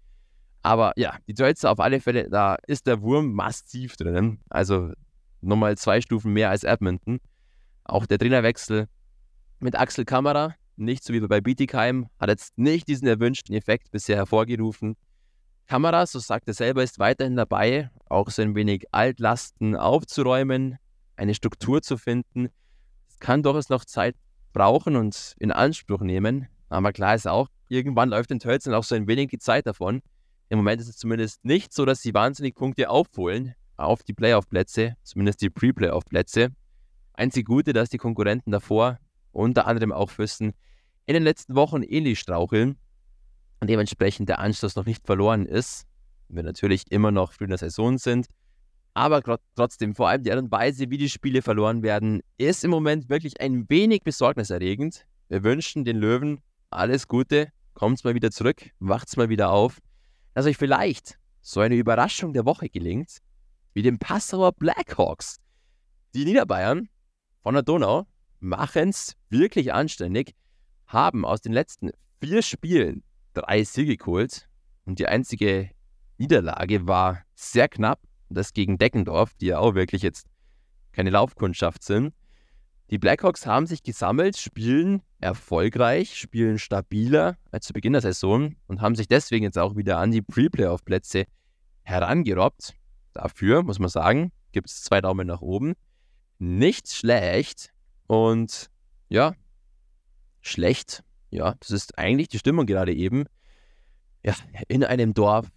Aber ja, die Deutsche auf alle Fälle, da ist der Wurm massiv drinnen. Also nochmal zwei Stufen mehr als Edmonton. Auch der Trainerwechsel mit Axel Kamera, nicht so wie bei Bietigheim, hat jetzt nicht diesen erwünschten Effekt bisher hervorgerufen. Kamera, so sagt er selber, ist weiterhin dabei, auch so ein wenig Altlasten aufzuräumen, eine Struktur zu finden. Es kann durchaus noch Zeit brauchen und in Anspruch nehmen. Aber klar ist auch, irgendwann läuft den Tölzen auch so ein wenig die Zeit davon. Im Moment ist es zumindest nicht so, dass sie wahnsinnig Punkte aufholen auf die Playoff-Plätze, zumindest die Pre-Playoff-Plätze. Einzig Gute, dass die Konkurrenten davor, unter anderem auch Füssen, in den letzten Wochen ähnlich straucheln und dementsprechend der Anschluss noch nicht verloren ist. Wir natürlich immer noch früh in der Saison sind. Aber trotzdem, vor allem die Art und Weise, wie die Spiele verloren werden, ist im Moment wirklich ein wenig besorgniserregend. Wir wünschen den Löwen alles Gute, kommt mal wieder zurück, wacht's mal wieder auf dass euch vielleicht so eine Überraschung der Woche gelingt, wie dem Passauer Blackhawks. Die Niederbayern von der Donau machen es wirklich anständig, haben aus den letzten vier Spielen drei Siege geholt und die einzige Niederlage war sehr knapp, das gegen Deckendorf, die ja auch wirklich jetzt keine Laufkundschaft sind. Die Blackhawks haben sich gesammelt, spielen erfolgreich, spielen stabiler als zu Beginn der Saison und haben sich deswegen jetzt auch wieder an die Pre-Playoff-Plätze herangerobbt. Dafür, muss man sagen, gibt es zwei Daumen nach oben. Nicht schlecht und ja, schlecht. Ja, das ist eigentlich die Stimmung gerade eben. Ja, in einem Dorf,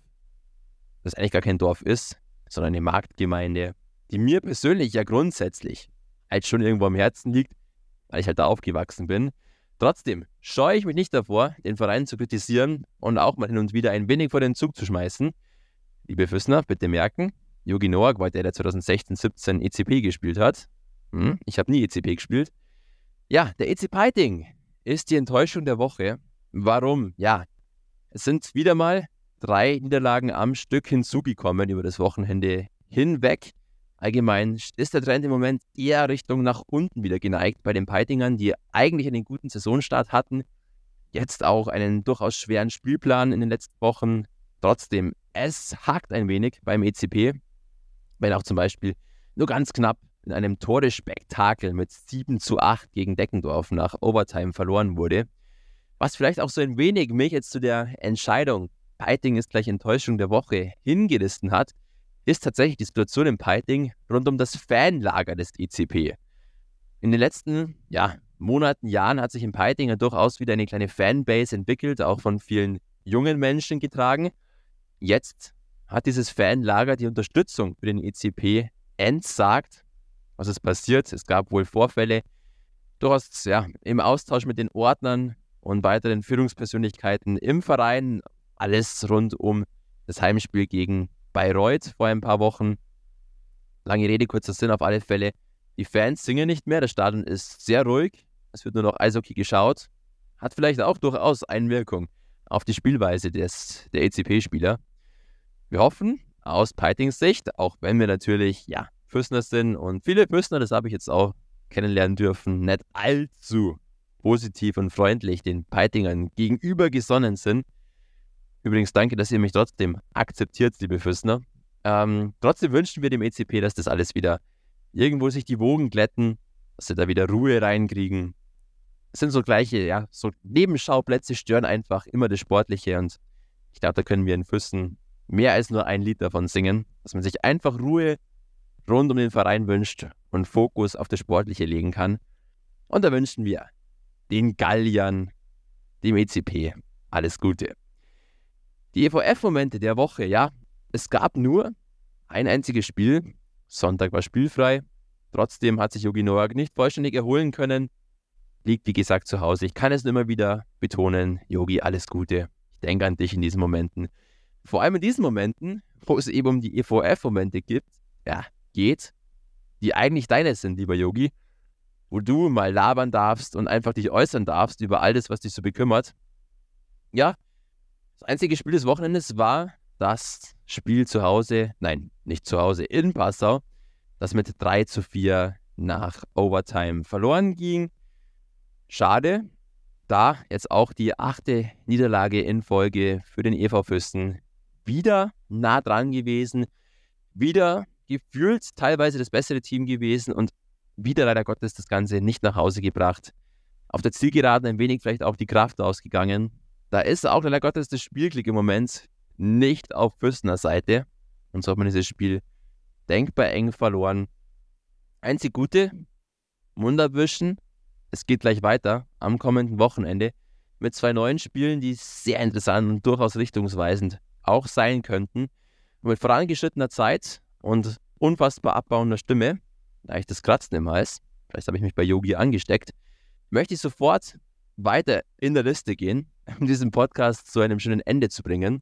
das eigentlich gar kein Dorf ist, sondern eine Marktgemeinde, die mir persönlich ja grundsätzlich halt schon irgendwo am Herzen liegt, weil ich halt da aufgewachsen bin. Trotzdem scheue ich mich nicht davor, den Verein zu kritisieren und auch mal hin und wieder ein wenig vor den Zug zu schmeißen. Liebe Füssner, bitte merken, Yogi Noak war der, der 2016-17 ECP gespielt hat. Hm, ich habe nie ECP gespielt. Ja, der EC Piting ist die Enttäuschung der Woche. Warum? Ja, es sind wieder mal drei Niederlagen am Stück hinzugekommen über das Wochenende hinweg. Allgemein ist der Trend im Moment eher Richtung nach unten wieder geneigt bei den Peitingern, die eigentlich einen guten Saisonstart hatten. Jetzt auch einen durchaus schweren Spielplan in den letzten Wochen. Trotzdem, es hakt ein wenig beim ECP, wenn auch zum Beispiel nur ganz knapp in einem Torespektakel mit 7 zu 8 gegen Deckendorf nach Overtime verloren wurde. Was vielleicht auch so ein wenig mich jetzt zu der Entscheidung, Peiting ist gleich Enttäuschung der Woche, hingerissen hat, ist tatsächlich die Situation im Peiting rund um das Fanlager des ECP. In den letzten ja, Monaten, Jahren hat sich im Peiting ja durchaus wieder eine kleine Fanbase entwickelt, auch von vielen jungen Menschen getragen. Jetzt hat dieses Fanlager die Unterstützung für den ECP entsagt was ist passiert. Es gab wohl Vorfälle. Durchaus ja, im Austausch mit den Ordnern und weiteren Führungspersönlichkeiten im Verein. Alles rund um das Heimspiel gegen Bayreuth vor ein paar Wochen. Lange Rede, kurzer Sinn auf alle Fälle. Die Fans singen nicht mehr, das Stadion ist sehr ruhig. Es wird nur noch Eishockey geschaut. Hat vielleicht auch durchaus Einwirkung auf die Spielweise des, der ECP-Spieler. Wir hoffen aus Peitings Sicht, auch wenn wir natürlich ja Füssner sind. Und viele Füssner, das habe ich jetzt auch kennenlernen dürfen, nicht allzu positiv und freundlich den Peitingern gegenüber gesonnen sind. Übrigens danke, dass ihr mich trotzdem akzeptiert, liebe Füssner. Ähm, trotzdem wünschen wir dem ECP, dass das alles wieder irgendwo sich die Wogen glätten, dass sie da wieder Ruhe reinkriegen. Es sind so gleiche, ja, so Nebenschauplätze stören einfach immer das Sportliche und ich glaube, da können wir in Füssen mehr als nur ein Lied davon singen, dass man sich einfach Ruhe rund um den Verein wünscht und Fokus auf das Sportliche legen kann. Und da wünschen wir den Galliern, dem ECP, alles Gute. Die EVF-Momente der Woche, ja, es gab nur ein einziges Spiel. Sonntag war spielfrei. Trotzdem hat sich Yogi Noak nicht vollständig erholen können. Liegt, wie gesagt, zu Hause. Ich kann es nur immer wieder betonen. Yogi, alles Gute. Ich denke an dich in diesen Momenten. Vor allem in diesen Momenten, wo es eben um die EVF-Momente gibt. Ja, geht, die eigentlich deine sind, lieber Yogi, wo du mal labern darfst und einfach dich äußern darfst über all das, was dich so bekümmert. Ja, das einzige Spiel des Wochenendes war das Spiel zu Hause, nein, nicht zu Hause, in Passau, das mit 3 zu 4 nach Overtime verloren ging. Schade, da jetzt auch die achte Niederlage in Folge für den EV Fürsten wieder nah dran gewesen, wieder gefühlt teilweise das bessere Team gewesen und wieder leider Gottes das Ganze nicht nach Hause gebracht. Auf der Zielgeraden ein wenig vielleicht auch die Kraft ausgegangen. Da ist auch leider Gottes das Spielglück im Moment nicht auf Fürstner Seite. Und so hat man dieses Spiel denkbar eng verloren. Einzig Gute, Wunderwischen. Es geht gleich weiter am kommenden Wochenende mit zwei neuen Spielen, die sehr interessant und durchaus richtungsweisend auch sein könnten. Und mit vorangeschrittener Zeit und unfassbar abbauender Stimme, leichtes Kratzen im Hals, vielleicht habe ich mich bei Yogi angesteckt, möchte ich sofort weiter in der Liste gehen, diesen Podcast zu einem schönen Ende zu bringen.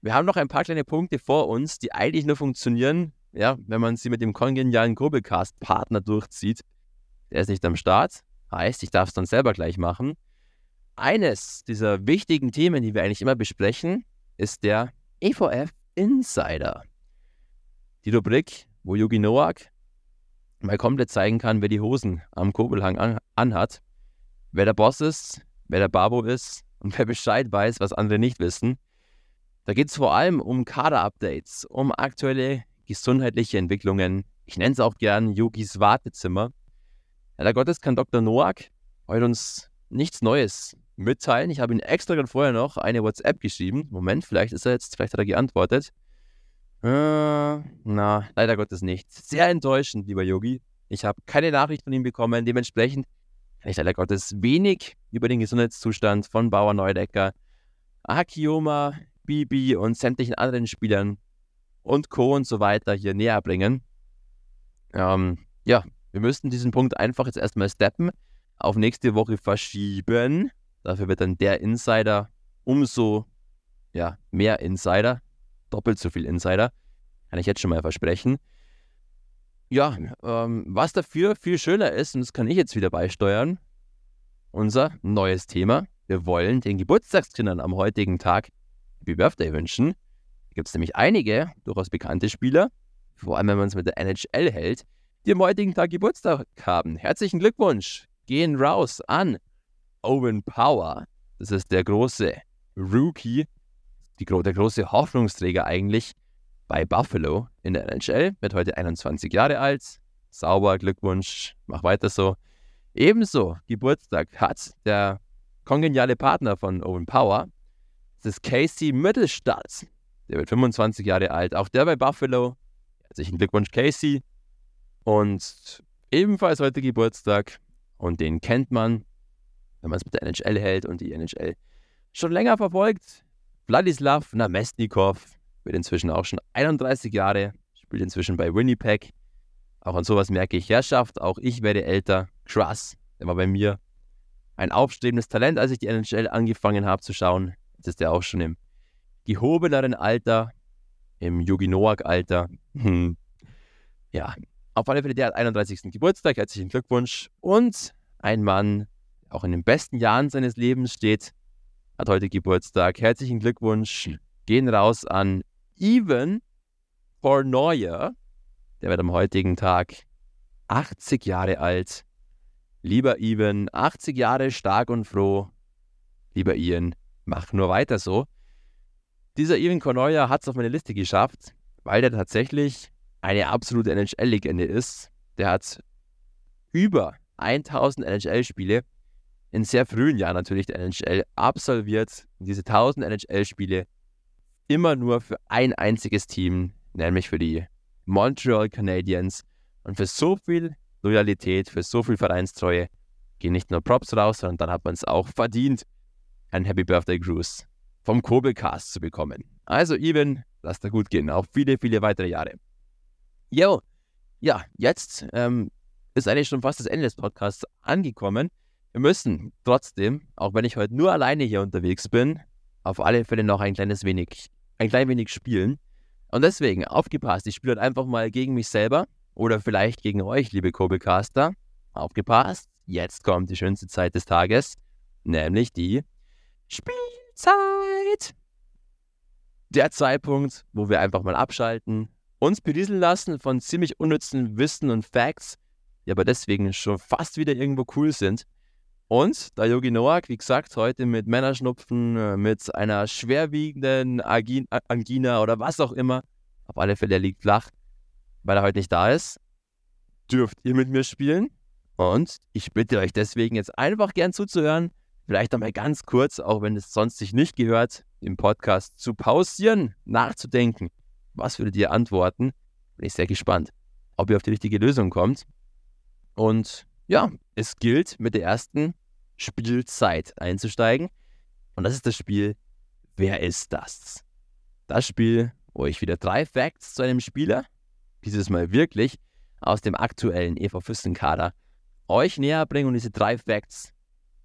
Wir haben noch ein paar kleine Punkte vor uns, die eigentlich nur funktionieren, ja, wenn man sie mit dem kongenialen Grobelcast-Partner durchzieht. Der ist nicht am Start, heißt, ich darf es dann selber gleich machen. Eines dieser wichtigen Themen, die wir eigentlich immer besprechen, ist der EVF Insider. Die Rubrik, wo Yugi Noak mal komplett zeigen kann, wer die Hosen am Kurbelhang an, anhat, wer der Boss ist, wer der Babo ist und wer Bescheid weiß, was andere nicht wissen. Da geht es vor allem um Kader-Updates, um aktuelle gesundheitliche Entwicklungen. Ich nenne es auch gern Yogis Wartezimmer. Leider Gottes kann Dr. Noak heute uns nichts Neues mitteilen. Ich habe ihm extra gerade vorher noch eine WhatsApp geschrieben. Moment, vielleicht ist er jetzt, vielleicht hat er geantwortet. Äh, na, leider Gottes nicht. Sehr enttäuschend, lieber Yogi. Ich habe keine Nachricht von ihm bekommen. Dementsprechend kann ich leider Gottes wenig über den Gesundheitszustand von Bauer Neudecker, Akiyoma, Bibi und sämtlichen anderen Spielern und Co. und so weiter hier näher bringen. Ähm, ja, wir müssten diesen Punkt einfach jetzt erstmal steppen. auf nächste Woche verschieben. Dafür wird dann der Insider umso ja, mehr Insider, doppelt so viel Insider. Kann ich jetzt schon mal versprechen. Ja, ähm, was dafür viel schöner ist, und das kann ich jetzt wieder beisteuern, unser neues Thema. Wir wollen den Geburtstagskindern am heutigen Tag Happy Birthday wünschen. Da gibt es nämlich einige durchaus bekannte Spieler, vor allem wenn man es mit der NHL hält, die am heutigen Tag Geburtstag haben. Herzlichen Glückwunsch! Gehen raus an Owen Power. Das ist der große Rookie, die, der große Hoffnungsträger eigentlich bei Buffalo in der NHL. Wird heute 21 Jahre alt. Sauber, Glückwunsch, mach weiter so. Ebenso Geburtstag hat der kongeniale Partner von Owen Power. Das ist Casey Mittelstadt. Der wird 25 Jahre alt. Auch der bei Buffalo. Herzlichen Glückwunsch, Casey. Und ebenfalls heute Geburtstag. Und den kennt man, wenn man es mit der NHL hält und die NHL schon länger verfolgt. Wladislav Namestnikov wird inzwischen auch schon 31 Jahre, spielt inzwischen bei Winnipeg. Auch an sowas merke ich Herrschaft, auch ich werde älter. Krass, der war bei mir ein aufstrebendes Talent, als ich die NHL angefangen habe zu schauen. Jetzt ist er auch schon im gehobeneren Alter, im Yogi Noak-Alter. Hm. Ja, auf alle Fälle, der hat 31. Geburtstag, herzlichen Glückwunsch. Und ein Mann, der auch in den besten Jahren seines Lebens steht, hat heute Geburtstag. Herzlichen Glückwunsch. Gehen raus an Even Fournoyer. Der wird am heutigen Tag 80 Jahre alt. Lieber Even, 80 Jahre stark und froh. Lieber Ian, mach nur weiter so. Dieser Even Cornoyer hat es auf meine Liste geschafft, weil der tatsächlich eine absolute NHL-Legende ist. Der hat über 1000 NHL-Spiele in sehr frühen Jahren natürlich der NHL absolviert. Diese 1000 NHL-Spiele immer nur für ein einziges Team, nämlich für die Montreal Canadiens. Und für so viel Loyalität, für so viel Vereinstreue gehen nicht nur Props raus, sondern dann hat man es auch verdient, einen Happy Birthday Cruise vom Kobelcast zu bekommen. Also, Even, lass da gut gehen, auch viele, viele weitere Jahre. Jo, ja, jetzt ähm, ist eigentlich schon fast das Ende des Podcasts angekommen. Wir müssen trotzdem, auch wenn ich heute nur alleine hier unterwegs bin, auf alle Fälle noch ein kleines wenig, ein klein wenig spielen. Und deswegen, aufgepasst, ich spiele heute einfach mal gegen mich selber oder vielleicht gegen euch, liebe Kobelcaster. Aufgepasst, jetzt kommt die schönste Zeit des Tages, nämlich die Spielzeit. Der Zeitpunkt, wo wir einfach mal abschalten, uns berieseln lassen von ziemlich unnützen Wissen und Facts, die aber deswegen schon fast wieder irgendwo cool sind. Und der Yogi Noak, wie gesagt, heute mit Männerschnupfen, äh, mit einer schwerwiegenden Angina oder was auch immer, auf alle Fälle, er liegt flach, weil er heute nicht da ist, dürft ihr mit mir spielen. Und ich bitte euch deswegen jetzt einfach gern zuzuhören, vielleicht einmal ganz kurz, auch wenn es sonst sich nicht gehört, im Podcast zu pausieren, nachzudenken. Was würdet ihr antworten? Bin ich sehr gespannt, ob ihr auf die richtige Lösung kommt. Und ja, es gilt mit der ersten Spielzeit einzusteigen. Und das ist das Spiel Wer ist das? Das Spiel, wo ich wieder drei Facts zu einem Spieler, dieses Mal wirklich aus dem aktuellen EV Füssen-Kader, euch näher bringe. Und diese drei Facts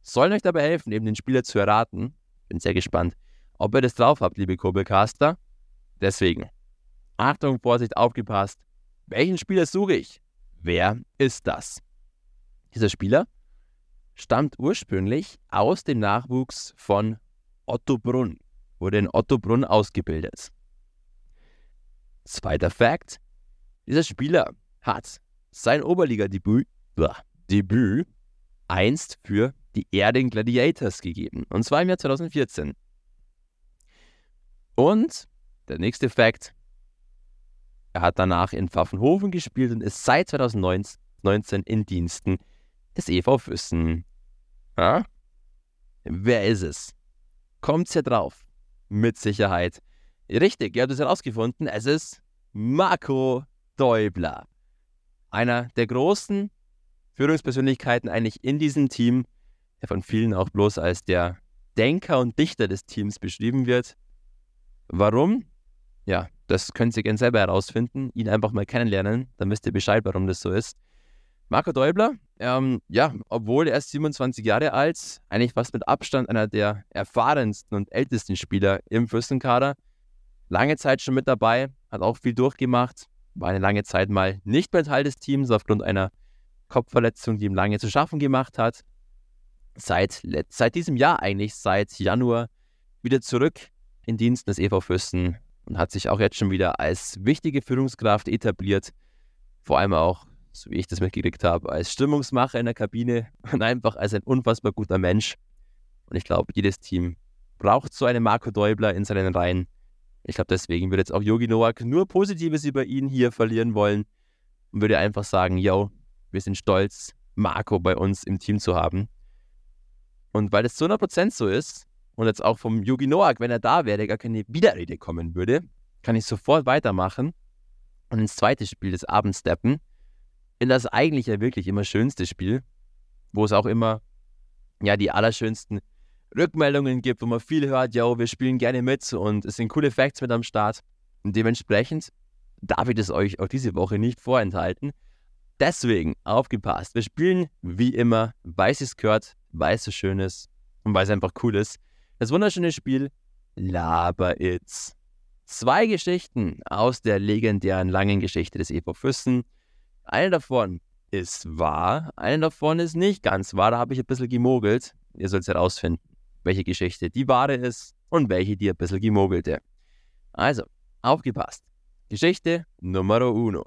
sollen euch dabei helfen, eben den Spieler zu erraten. Bin sehr gespannt, ob ihr das drauf habt, liebe Kurbelcaster. Deswegen, Achtung, Vorsicht, aufgepasst. Welchen Spieler suche ich? Wer ist das? Dieser Spieler stammt ursprünglich aus dem Nachwuchs von Otto Brunn, wurde in Otto Brunn ausgebildet. Zweiter Fakt: Dieser Spieler hat sein Oberliga-Debüt Debüt einst für die Erding Gladiators gegeben, und zwar im Jahr 2014. Und der nächste Fakt: Er hat danach in Pfaffenhofen gespielt und ist seit 2019 in Diensten des EV Füssen. Ja? Wer ist es? Kommt's hier drauf? Mit Sicherheit. Richtig, ihr habt es herausgefunden. Es ist Marco Däubler. Einer der großen Führungspersönlichkeiten eigentlich in diesem Team, der von vielen auch bloß als der Denker und Dichter des Teams beschrieben wird. Warum? Ja, das könnt ihr gerne selber herausfinden, ihn einfach mal kennenlernen, dann wisst ihr Bescheid, warum das so ist. Marco Däubler, ähm, ja, obwohl er erst 27 Jahre alt, eigentlich fast mit Abstand einer der erfahrensten und ältesten Spieler im Fürstenkader. Lange Zeit schon mit dabei, hat auch viel durchgemacht, war eine lange Zeit mal nicht mehr Teil des Teams aufgrund einer Kopfverletzung, die ihm lange zu schaffen gemacht hat. Seit, seit diesem Jahr eigentlich, seit Januar, wieder zurück in Dienst des EV Fürsten und hat sich auch jetzt schon wieder als wichtige Führungskraft etabliert. Vor allem auch, so wie ich das mitgekriegt habe, als Stimmungsmacher in der Kabine [laughs] und einfach als ein unfassbar guter Mensch. Und ich glaube, jedes Team braucht so einen Marco Däubler in seinen Reihen. Ich glaube, deswegen würde jetzt auch Yogi Nowak nur Positives über ihn hier verlieren wollen und würde einfach sagen, yo, wir sind stolz, Marco bei uns im Team zu haben. Und weil es zu 100% so ist, und jetzt auch vom Yugi Noak, wenn er da wäre, gar keine Widerrede kommen würde, kann ich sofort weitermachen und ins zweite Spiel des Abends steppen. In das eigentlich ja wirklich immer schönste Spiel, wo es auch immer ja die allerschönsten Rückmeldungen gibt, wo man viel hört, ja, wir spielen gerne mit und es sind coole Facts mit am Start. Und dementsprechend darf ich es euch auch diese Woche nicht vorenthalten. Deswegen aufgepasst. Wir spielen wie immer, weil es gehört, weil es so schön ist und weil es einfach cool ist. Das wunderschöne Spiel Laber It's. Zwei Geschichten aus der legendären langen Geschichte des EV Füssen. Eine davon ist wahr, eine davon ist nicht ganz wahr. Da habe ich ein bisschen gemogelt. Ihr sollt herausfinden, welche Geschichte die wahre ist und welche die ein bisschen gemogelte. Also, aufgepasst. Geschichte Nummer uno.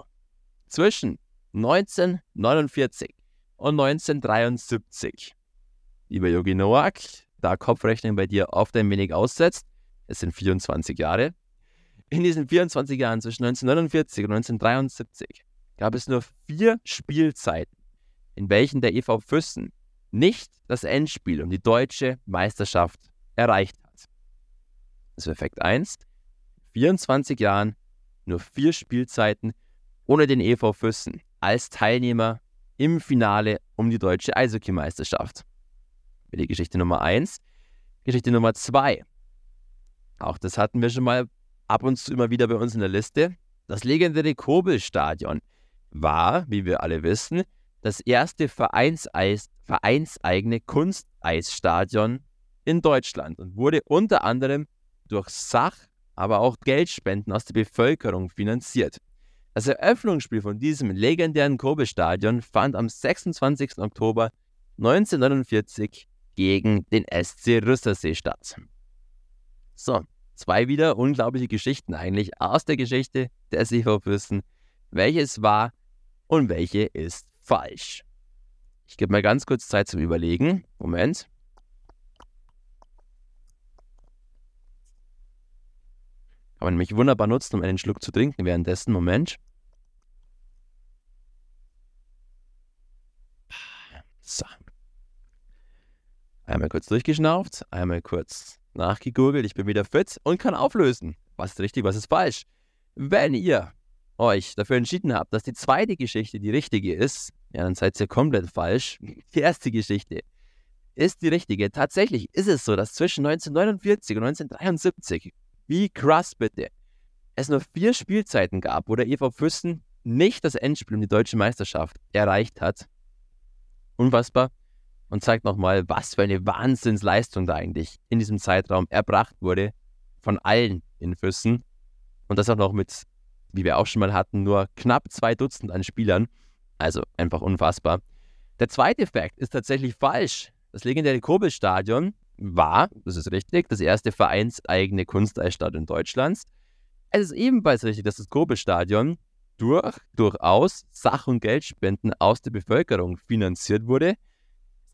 Zwischen 1949 und 1973. Lieber Yogi Noak, da Kopfrechnen bei dir oft ein wenig aussetzt. Es sind 24 Jahre. In diesen 24 Jahren zwischen 1949 und 1973 gab es nur vier Spielzeiten, in welchen der EV Füssen nicht das Endspiel um die deutsche Meisterschaft erreicht hat. Das ist Effekt 1. 24 Jahren nur vier Spielzeiten ohne den EV Füssen als Teilnehmer im Finale um die deutsche Eishockeymeisterschaft die Geschichte Nummer 1. Geschichte Nummer 2. Auch das hatten wir schon mal ab und zu immer wieder bei uns in der Liste. Das legendäre Kobelstadion war, wie wir alle wissen, das erste Vereinseis, vereinseigene Kunsteisstadion in Deutschland und wurde unter anderem durch Sach-, aber auch Geldspenden aus der Bevölkerung finanziert. Das Eröffnungsspiel von diesem legendären Kobelstadion fand am 26. Oktober 1949 gegen den SC Rüstersee statt. So, zwei wieder unglaubliche Geschichten eigentlich aus der Geschichte der Fürsten. Welches war und welche ist falsch? Ich gebe mal ganz kurz Zeit zum Überlegen. Moment. Kann man nämlich wunderbar nutzen, um einen Schluck zu trinken währenddessen. Moment. So. Einmal kurz durchgeschnauft, einmal kurz nachgegurgelt, ich bin wieder fit und kann auflösen. Was ist richtig, was ist falsch? Wenn ihr euch dafür entschieden habt, dass die zweite Geschichte die richtige ist, ja, dann seid ihr komplett falsch. [laughs] Die erste Geschichte ist die richtige. Tatsächlich ist es so, dass zwischen 1949 und 1973, wie krass bitte, es nur vier Spielzeiten gab, wo der EV Füssen nicht das Endspiel um die deutsche Meisterschaft erreicht hat. Unfassbar und zeigt nochmal, was für eine Wahnsinnsleistung da eigentlich in diesem Zeitraum erbracht wurde von allen in Füssen. Und das auch noch mit, wie wir auch schon mal hatten, nur knapp zwei Dutzend an Spielern. Also einfach unfassbar. Der zweite Fakt ist tatsächlich falsch. Das legendäre Kobelstadion war, das ist richtig, das erste vereinseigene Kunsteisstadion Deutschlands. Es ist ebenfalls richtig, dass das Kobelstadion durch durchaus Sach- und Geldspenden aus der Bevölkerung finanziert wurde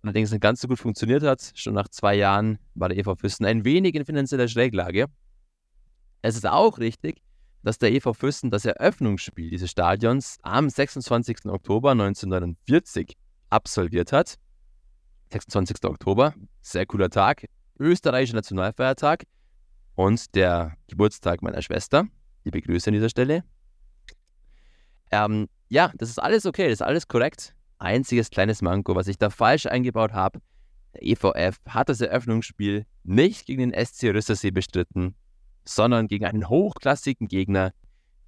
allerdings nicht ganz so gut funktioniert hat. Schon nach zwei Jahren war der EV Füssen ein wenig in finanzieller Schräglage. Es ist auch richtig, dass der EV Füssen das Eröffnungsspiel dieses Stadions am 26. Oktober 1949 absolviert hat. 26. Oktober, sehr cooler Tag, österreichischer Nationalfeiertag und der Geburtstag meiner Schwester. Liebe Grüße an dieser Stelle. Ähm, ja, das ist alles okay, das ist alles korrekt einziges kleines Manko, was ich da falsch eingebaut habe. Der EVF hat das Eröffnungsspiel nicht gegen den SC Rüstersee bestritten, sondern gegen einen hochklassigen Gegner,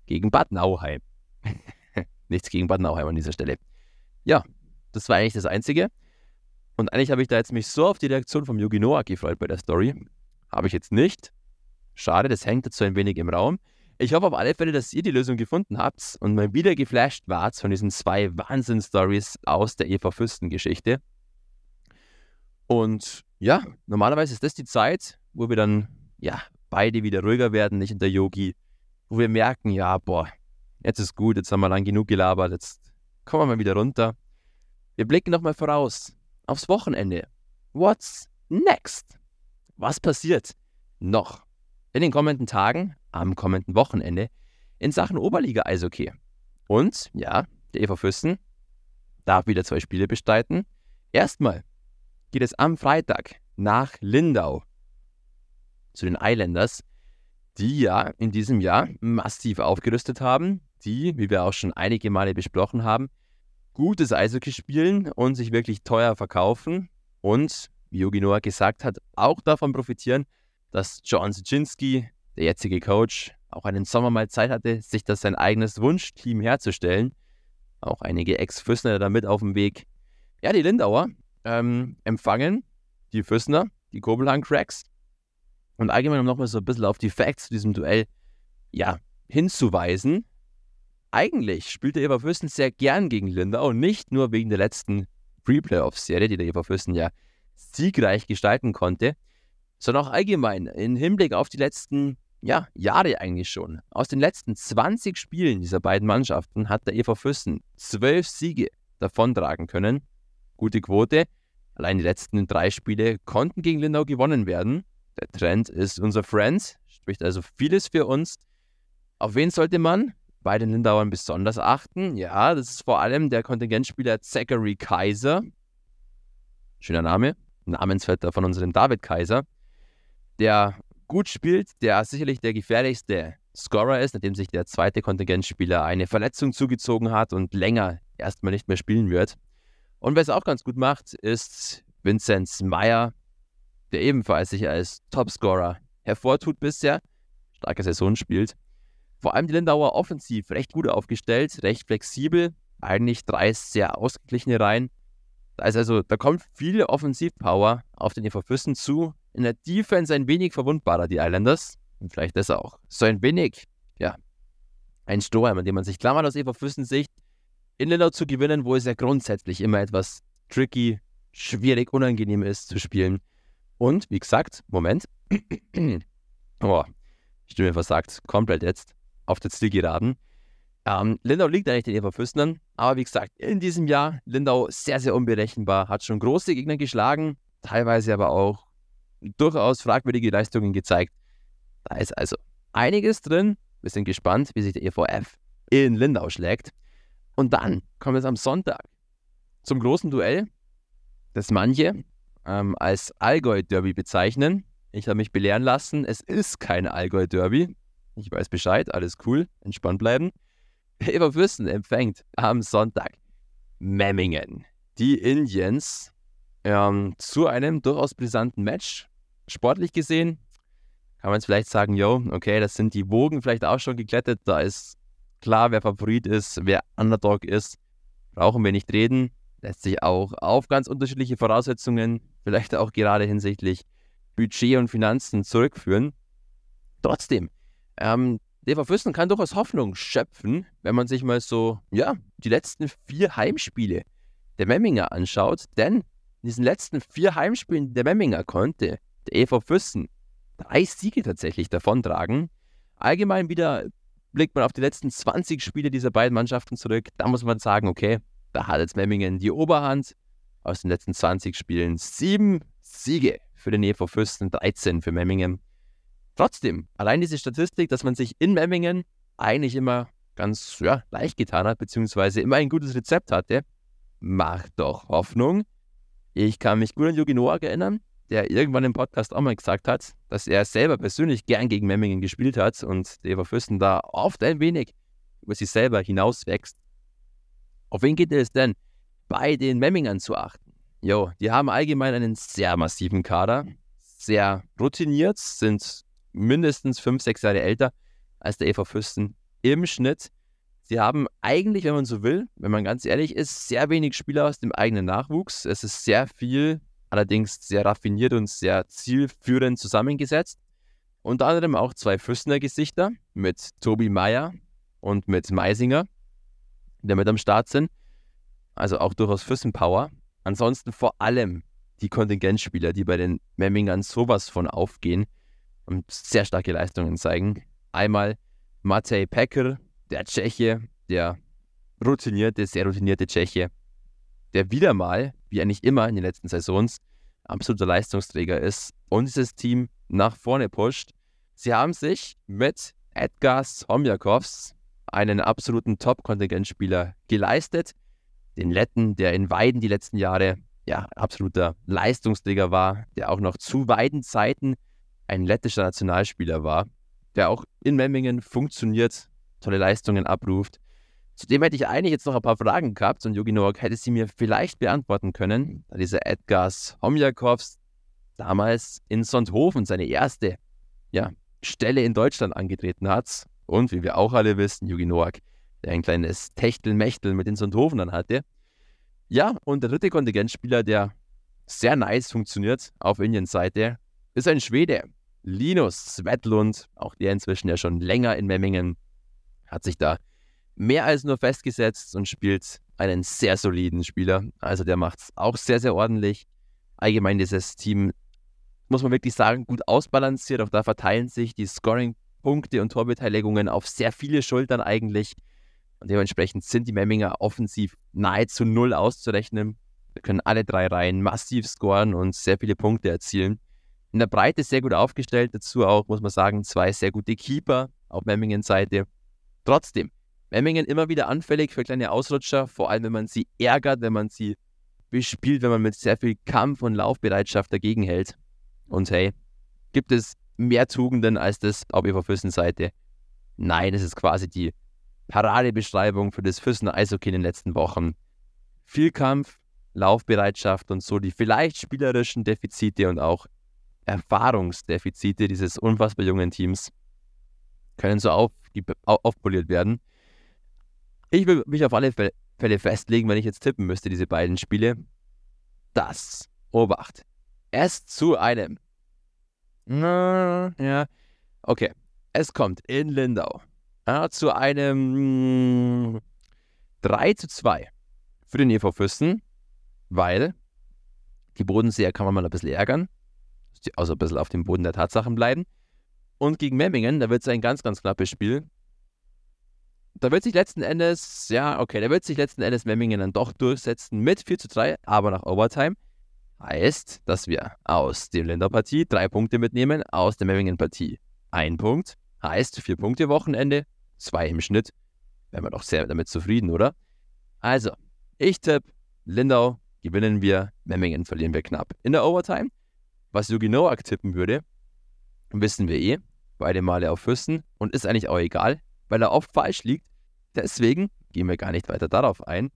gegen Bad Nauheim. [laughs] Nichts gegen Bad Nauheim an dieser Stelle. ja, das war eigentlich das Einzige. Und eigentlich habe ich da jetzt mich so auf die Reaktion vom Yugi Noah gefreut bei der Story. Habe ich jetzt nicht. Schade, das hängt so ein wenig im Raum. Ich hoffe auf alle Fälle, dass ihr die Lösung gefunden habt und mal wieder geflasht wart von diesen zwei Wahnsinn-Stories aus der Eva Fürsten-Geschichte. Und ja, normalerweise ist das die Zeit, wo wir dann, ja, beide wieder ruhiger werden, nicht in der Yogi, wo wir merken, ja, boah, jetzt ist gut, jetzt haben wir lang genug gelabert, jetzt kommen wir mal wieder runter. Wir blicken nochmal voraus aufs Wochenende. What's next? Was passiert noch in den kommenden Tagen am kommenden Wochenende in Sachen Oberliga Eishockey. Und ja, der EV Fürsten darf wieder zwei Spiele bestreiten. Erstmal geht es am Freitag nach Lindau zu den Islanders, die ja in diesem Jahr massiv aufgerüstet haben, die, wie wir auch schon einige Male besprochen haben, gutes Eishockey spielen und sich wirklich teuer verkaufen und, wie Jogi Noah gesagt hat, auch davon profitieren, dass John Sichinski der jetzige Coach auch einen Sommer mal Zeit hatte, sich das sein eigenes Wunschteam herzustellen. Auch einige Ex-Füssner da mit auf dem Weg. Ja, die Lindauer ähm, empfangen die Füssner, die Kobelhang Cracks. Und allgemein, um nochmal so ein bisschen auf die Facts zu diesem Duell ja, hinzuweisen. Eigentlich spielt der Eberfürsten sehr gern gegen Lindau, nicht nur wegen der letzten Pre-Playoff-Serie, die der Eberfürsten ja siegreich gestalten konnte, sondern auch allgemein im Hinblick auf die letzten ja, Jahre eigentlich schon. Aus den letzten 20 Spielen dieser beiden Mannschaften hat der EV Füssen zwölf Siege davontragen können. Gute Quote. Allein die letzten drei Spiele konnten gegen Lindau gewonnen werden. Der Trend ist unser Friend, spricht also vieles für uns. Auf wen sollte man bei den Lindauern besonders achten? Ja, das ist vor allem der Kontingentspieler Zachary Kaiser. Schöner Name, Namensvetter von unserem David Kaiser, der gut spielt, der sicherlich der gefährlichste Scorer ist, nachdem sich der zweite Kontingentspieler eine Verletzung zugezogen hat und länger erstmal nicht mehr spielen wird. Und wer es auch ganz gut macht, ist Vincent Meyer, der ebenfalls sich als Topscorer hervortut bisher, starke Saison spielt. Vor allem die Lindauer offensiv recht gut aufgestellt, recht flexibel, eigentlich drei sehr ausgeglichene Reihen. Da ist also, da kommt viel Offensivpower auf den EV Füssen zu, in der Defense ein wenig verwundbarer, die Islanders. Und vielleicht das auch. So ein wenig, ja, ein Sturm, an dem man sich klammert aus Eva Sicht, in Lindau zu gewinnen, wo es ja grundsätzlich immer etwas tricky, schwierig, unangenehm ist zu spielen. Und, wie gesagt, Moment. [clears throat] oh, Stimme versagt, komplett jetzt auf der Zielgeraden. Ähm, Lindau liegt eigentlich den Eva Füßnern, aber wie gesagt, in diesem Jahr Lindau sehr, sehr unberechenbar, hat schon große Gegner geschlagen, teilweise aber auch durchaus fragwürdige Leistungen gezeigt. Da ist also einiges drin. Wir sind gespannt, wie sich der EVF in Lindau schlägt. Und dann kommt es am Sonntag zum großen Duell, das manche ähm, als Allgäu-Derby bezeichnen. Ich habe mich belehren lassen, es ist kein Allgäu-Derby. Ich weiß Bescheid, alles cool, entspannt bleiben. [laughs] Eberfürsten empfängt am Sonntag Memmingen. Die Indians ähm, zu einem durchaus brisanten Match. Sportlich gesehen kann man jetzt vielleicht sagen, yo, okay, das sind die Wogen vielleicht auch schon geklettet. Da ist klar, wer Favorit ist, wer Underdog ist. Brauchen wir nicht reden. Lässt sich auch auf ganz unterschiedliche Voraussetzungen, vielleicht auch gerade hinsichtlich Budget und Finanzen zurückführen. Trotzdem, ähm, der Fürsten kann durchaus Hoffnung schöpfen, wenn man sich mal so, ja, die letzten vier Heimspiele der Memminger anschaut. Denn in diesen letzten vier Heimspielen der Memminger konnte der EV Füssen drei Siege tatsächlich davontragen. Allgemein wieder blickt man auf die letzten 20 Spiele dieser beiden Mannschaften zurück. Da muss man sagen, okay, da hat jetzt Memmingen die Oberhand. Aus den letzten 20 Spielen sieben Siege für den EV Fürsten, 13 für Memmingen. Trotzdem, allein diese Statistik, dass man sich in Memmingen eigentlich immer ganz ja, leicht getan hat, beziehungsweise immer ein gutes Rezept hatte, macht doch Hoffnung. Ich kann mich gut an Jogi Noah erinnern, der irgendwann im Podcast auch mal gesagt hat, dass er selber persönlich gern gegen Memmingen gespielt hat und der Fürsten da oft ein wenig über sich selber hinauswächst. Auf wen geht es denn bei den Memmingern zu achten? Jo, die haben allgemein einen sehr massiven Kader, sehr routiniert, sind mindestens fünf, sechs Jahre älter als der EV Fürsten im Schnitt. Sie haben eigentlich, wenn man so will, wenn man ganz ehrlich ist, sehr wenig Spieler aus dem eigenen Nachwuchs. Es ist sehr viel, allerdings sehr raffiniert und sehr zielführend zusammengesetzt. Unter anderem auch zwei Füßner Gesichter mit Tobi Meyer und mit Meisinger, die mit am Start sind. Also auch durchaus Füssen-Power. Ansonsten vor allem die Kontingentspieler, die bei den Memmingern sowas von aufgehen und sehr starke Leistungen zeigen. Einmal Matej Pecker, der Tscheche, der routinierte, sehr routinierte Tscheche, der wieder mal, wie eigentlich immer in den letzten Saisons, absoluter Leistungsträger ist und dieses Team nach vorne pusht. Sie haben sich mit Edgar Somjakovs einen absoluten Top-Kontingentspieler geleistet. Den Letten, der in Weiden die letzten Jahre ja, absoluter Leistungsträger war, der auch noch zu Weiden Zeiten ein lettischer Nationalspieler war, der auch in Memmingen funktioniert, tolle Leistungen abruft. Zudem hätte ich eigentlich jetzt noch ein paar Fragen gehabt und Jogi Nowak hätte sie mir vielleicht beantworten können, da dieser Edgars Homjakovs damals in Sonthofen seine erste ja, Stelle in Deutschland angetreten hat. Und wie wir auch alle wissen, Jogi Nowak, der ein kleines Techtelmechtel mit den Sonthofen hatte. Ja, und der dritte Kontingentspieler, der sehr nice funktioniert auf Indiens Seite, ist ein Schwede, Linus Svetlund, auch der inzwischen ja schon länger in Memmingen hat sich da mehr als nur festgesetzt und spielt einen sehr soliden Spieler. Also der macht es auch sehr, sehr ordentlich. Allgemein dieses Team, muss man wirklich sagen, gut ausbalanciert. Auch da verteilen sich die Scoring-Punkte und Torbeteiligungen auf sehr viele Schultern eigentlich. Und dementsprechend sind die Memminger offensiv nahezu null auszurechnen. Wir können alle drei Reihen massiv scoren und sehr viele Punkte erzielen. In der Breite sehr gut aufgestellt. Dazu auch, muss man sagen, zwei sehr gute Keeper auf Memmingen Seite. Trotzdem, Memmingen immer wieder anfällig für kleine Ausrutscher, vor allem wenn man sie ärgert, wenn man sie bespielt, wenn man mit sehr viel Kampf und Laufbereitschaft dagegen hält. Und hey, gibt es mehr Tugenden als das auf Eva Füssen Seite? Nein, es ist quasi die Paradebeschreibung für das Füssener Eishockey in den letzten Wochen. Viel Kampf, Laufbereitschaft und so die vielleicht spielerischen Defizite und auch Erfahrungsdefizite dieses unfassbar jungen Teams können so auf, aufpoliert werden. Ich will mich auf alle Fälle festlegen, wenn ich jetzt tippen müsste, diese beiden Spiele. Das, Obacht, es zu einem. Ja, okay. Es kommt in Lindau ja, zu einem 3 zu 2 für den EV Fürsten, weil die Bodenseher kann man mal ein bisschen ärgern, also ein bisschen auf dem Boden der Tatsachen bleiben. Und gegen Memmingen, da wird es ein ganz, ganz knappes Spiel. Da wird sich letzten Endes, ja, okay, da wird sich letzten Endes Memmingen dann doch durchsetzen mit 4 zu 3, aber nach Overtime. Heißt, dass wir aus der Länderpartie drei Punkte mitnehmen, aus der Memmingen-Partie ein Punkt. Heißt, vier Punkte Wochenende, zwei im Schnitt. Wären wir doch sehr damit zufrieden, oder? Also, ich tippe, Lindau gewinnen wir, Memmingen verlieren wir knapp. In der Overtime, was Yugi Noak tippen würde, wissen wir eh beide Male auf Fürsten und ist eigentlich auch egal, weil er oft falsch liegt. Deswegen gehen wir gar nicht weiter darauf ein,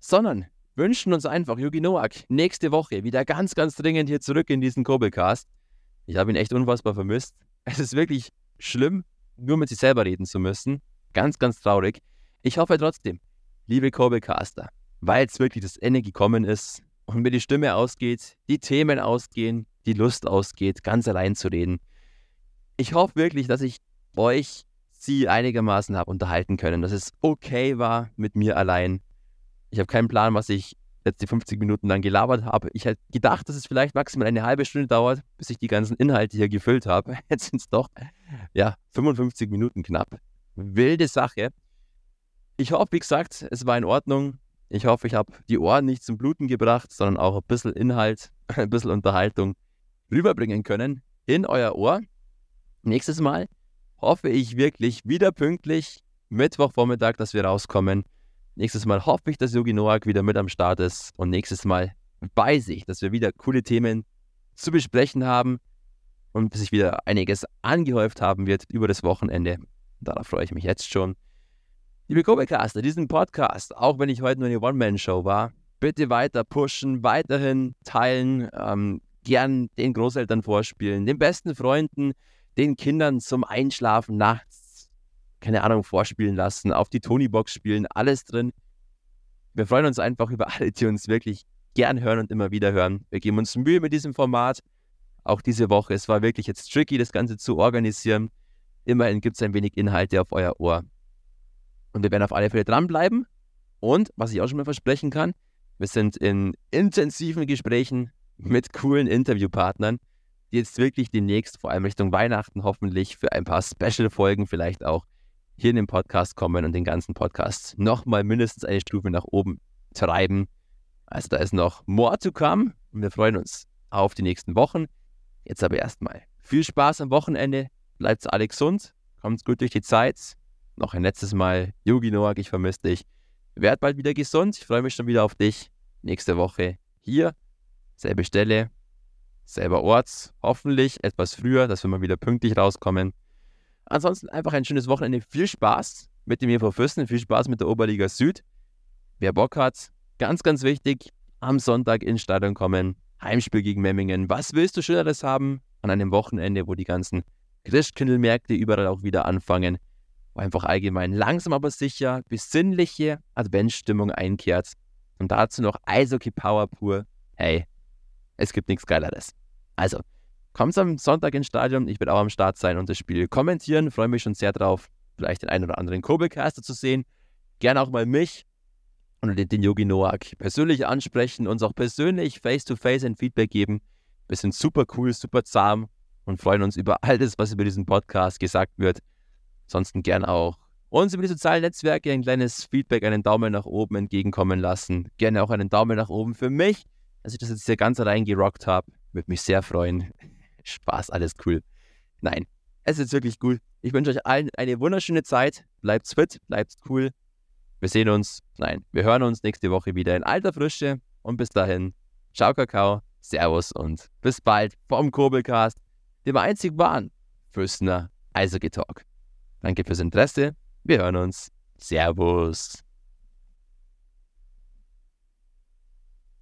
sondern wünschen uns einfach Yugi Noak nächste Woche wieder ganz, ganz dringend hier zurück in diesen Kobelcast. Ich habe ihn echt unfassbar vermisst. [laughs] Es ist wirklich schlimm, nur mit sich selber reden zu müssen. Ganz, ganz traurig. Ich hoffe trotzdem, liebe Kobelcaster, weil es wirklich das Ende gekommen ist und mir die Stimme ausgeht, die Themen ausgehen, die Lust ausgeht, ganz allein zu reden, ich hoffe wirklich, dass ich euch sie einigermaßen habe unterhalten können, dass es okay war mit mir allein. Ich habe keinen Plan, was ich jetzt die 50 Minuten lang gelabert habe. Ich hätte gedacht, dass es vielleicht maximal eine halbe Stunde dauert, bis ich die ganzen Inhalte hier gefüllt habe. [laughs] Jetzt sind es doch, ja, 55 Minuten knapp. Wilde Sache. Ich hoffe, wie gesagt, es war in Ordnung. Ich hoffe, ich habe die Ohren nicht zum Bluten gebracht, sondern auch ein bisschen Inhalt, [laughs] ein bisschen Unterhaltung rüberbringen können in euer Ohr. Nächstes Mal hoffe ich wirklich wieder pünktlich Mittwochvormittag, dass wir rauskommen. Nächstes Mal hoffe ich, dass Yogi Noak wieder mit am Start ist und nächstes Mal weiß ich, dass wir wieder coole Themen zu besprechen haben und sich wieder einiges angehäuft haben wird über das Wochenende. Darauf freue ich mich jetzt schon. Liebe Kobecaster, diesen Podcast, auch wenn ich heute nur eine One-Man-Show war, bitte weiter pushen, weiterhin teilen, ähm, gern den Großeltern vorspielen, den besten Freunden, den Kindern zum Einschlafen nachts keine Ahnung, vorspielen lassen, auf die Tony-Box spielen, alles drin. Wir freuen uns einfach über alle, die uns wirklich gern hören und immer wieder hören. Wir geben uns Mühe mit diesem Format. Auch diese Woche. Es war wirklich jetzt tricky, das Ganze zu organisieren. Immerhin gibt es ein wenig Inhalte auf euer Ohr. Und wir werden auf alle Fälle dranbleiben. Und was ich auch schon mal versprechen kann, wir sind in intensiven Gesprächen mit coolen Interviewpartnern, die jetzt wirklich demnächst, vor allem Richtung Weihnachten, hoffentlich für ein paar Special-Folgen vielleicht auch hier in den Podcast kommen und den ganzen Podcast nochmal mindestens eine Stufe nach oben treiben. Also da ist noch more to come und wir freuen uns auf die nächsten Wochen. Jetzt aber erstmal viel Spaß am Wochenende, bleibt alle gesund, kommt gut durch die Zeit. Noch ein letztes Mal, Yugi Noak, ich vermisse dich. Werd bald wieder gesund, ich freue mich schon wieder auf dich. Nächste Woche hier, selbe Stelle, selber Ort, hoffentlich etwas früher, dass wir mal wieder pünktlich rauskommen. Ansonsten einfach ein schönes Wochenende, viel Spaß mit dem EV Fürsten, viel Spaß mit der Oberliga Süd. Wer Bock hat, ganz, ganz wichtig, am Sonntag ins Stadion kommen, Heimspiel gegen Memmingen. Was willst du Schöneres haben an einem Wochenende, wo die ganzen Christkindlmärkte überall auch wieder anfangen, wo einfach allgemein langsam aber sicher besinnliche Adventsstimmung einkehrt und dazu noch Eishockey Power pur. Hey, es gibt nichts Geileres. Also, kommt am Sonntag ins Stadion, ich werde auch am Start sein und das Spiel kommentieren, freue mich schon sehr drauf, vielleicht den einen oder anderen Kobelcaster zu sehen. Gerne auch mal mich und den Yogi Noak persönlich ansprechen, uns auch persönlich face-to-face ein Feedback geben. Wir sind super cool, super zahm und freuen uns über alles, was über diesen Podcast gesagt wird. Ansonsten gern auch uns über die sozialen Netzwerke ein kleines Feedback, einen Daumen nach oben entgegenkommen lassen. Gerne auch einen Daumen nach oben für mich, dass ich das jetzt hier ganz allein gerockt habe. Würde mich sehr freuen. Spaß, alles cool. Nein, es ist wirklich cool. Ich wünsche euch allen eine wunderschöne Zeit. Bleibt fit, bleibt cool. Wir sehen uns, nein, wir hören uns nächste Woche wieder in alter Frische. Und bis dahin, ciao Kakao, Servus und bis bald vom Kurbelcast, dem einzig wahren Fürstner Eishockey Talk. Danke fürs Interesse. Wir hören uns. Servus.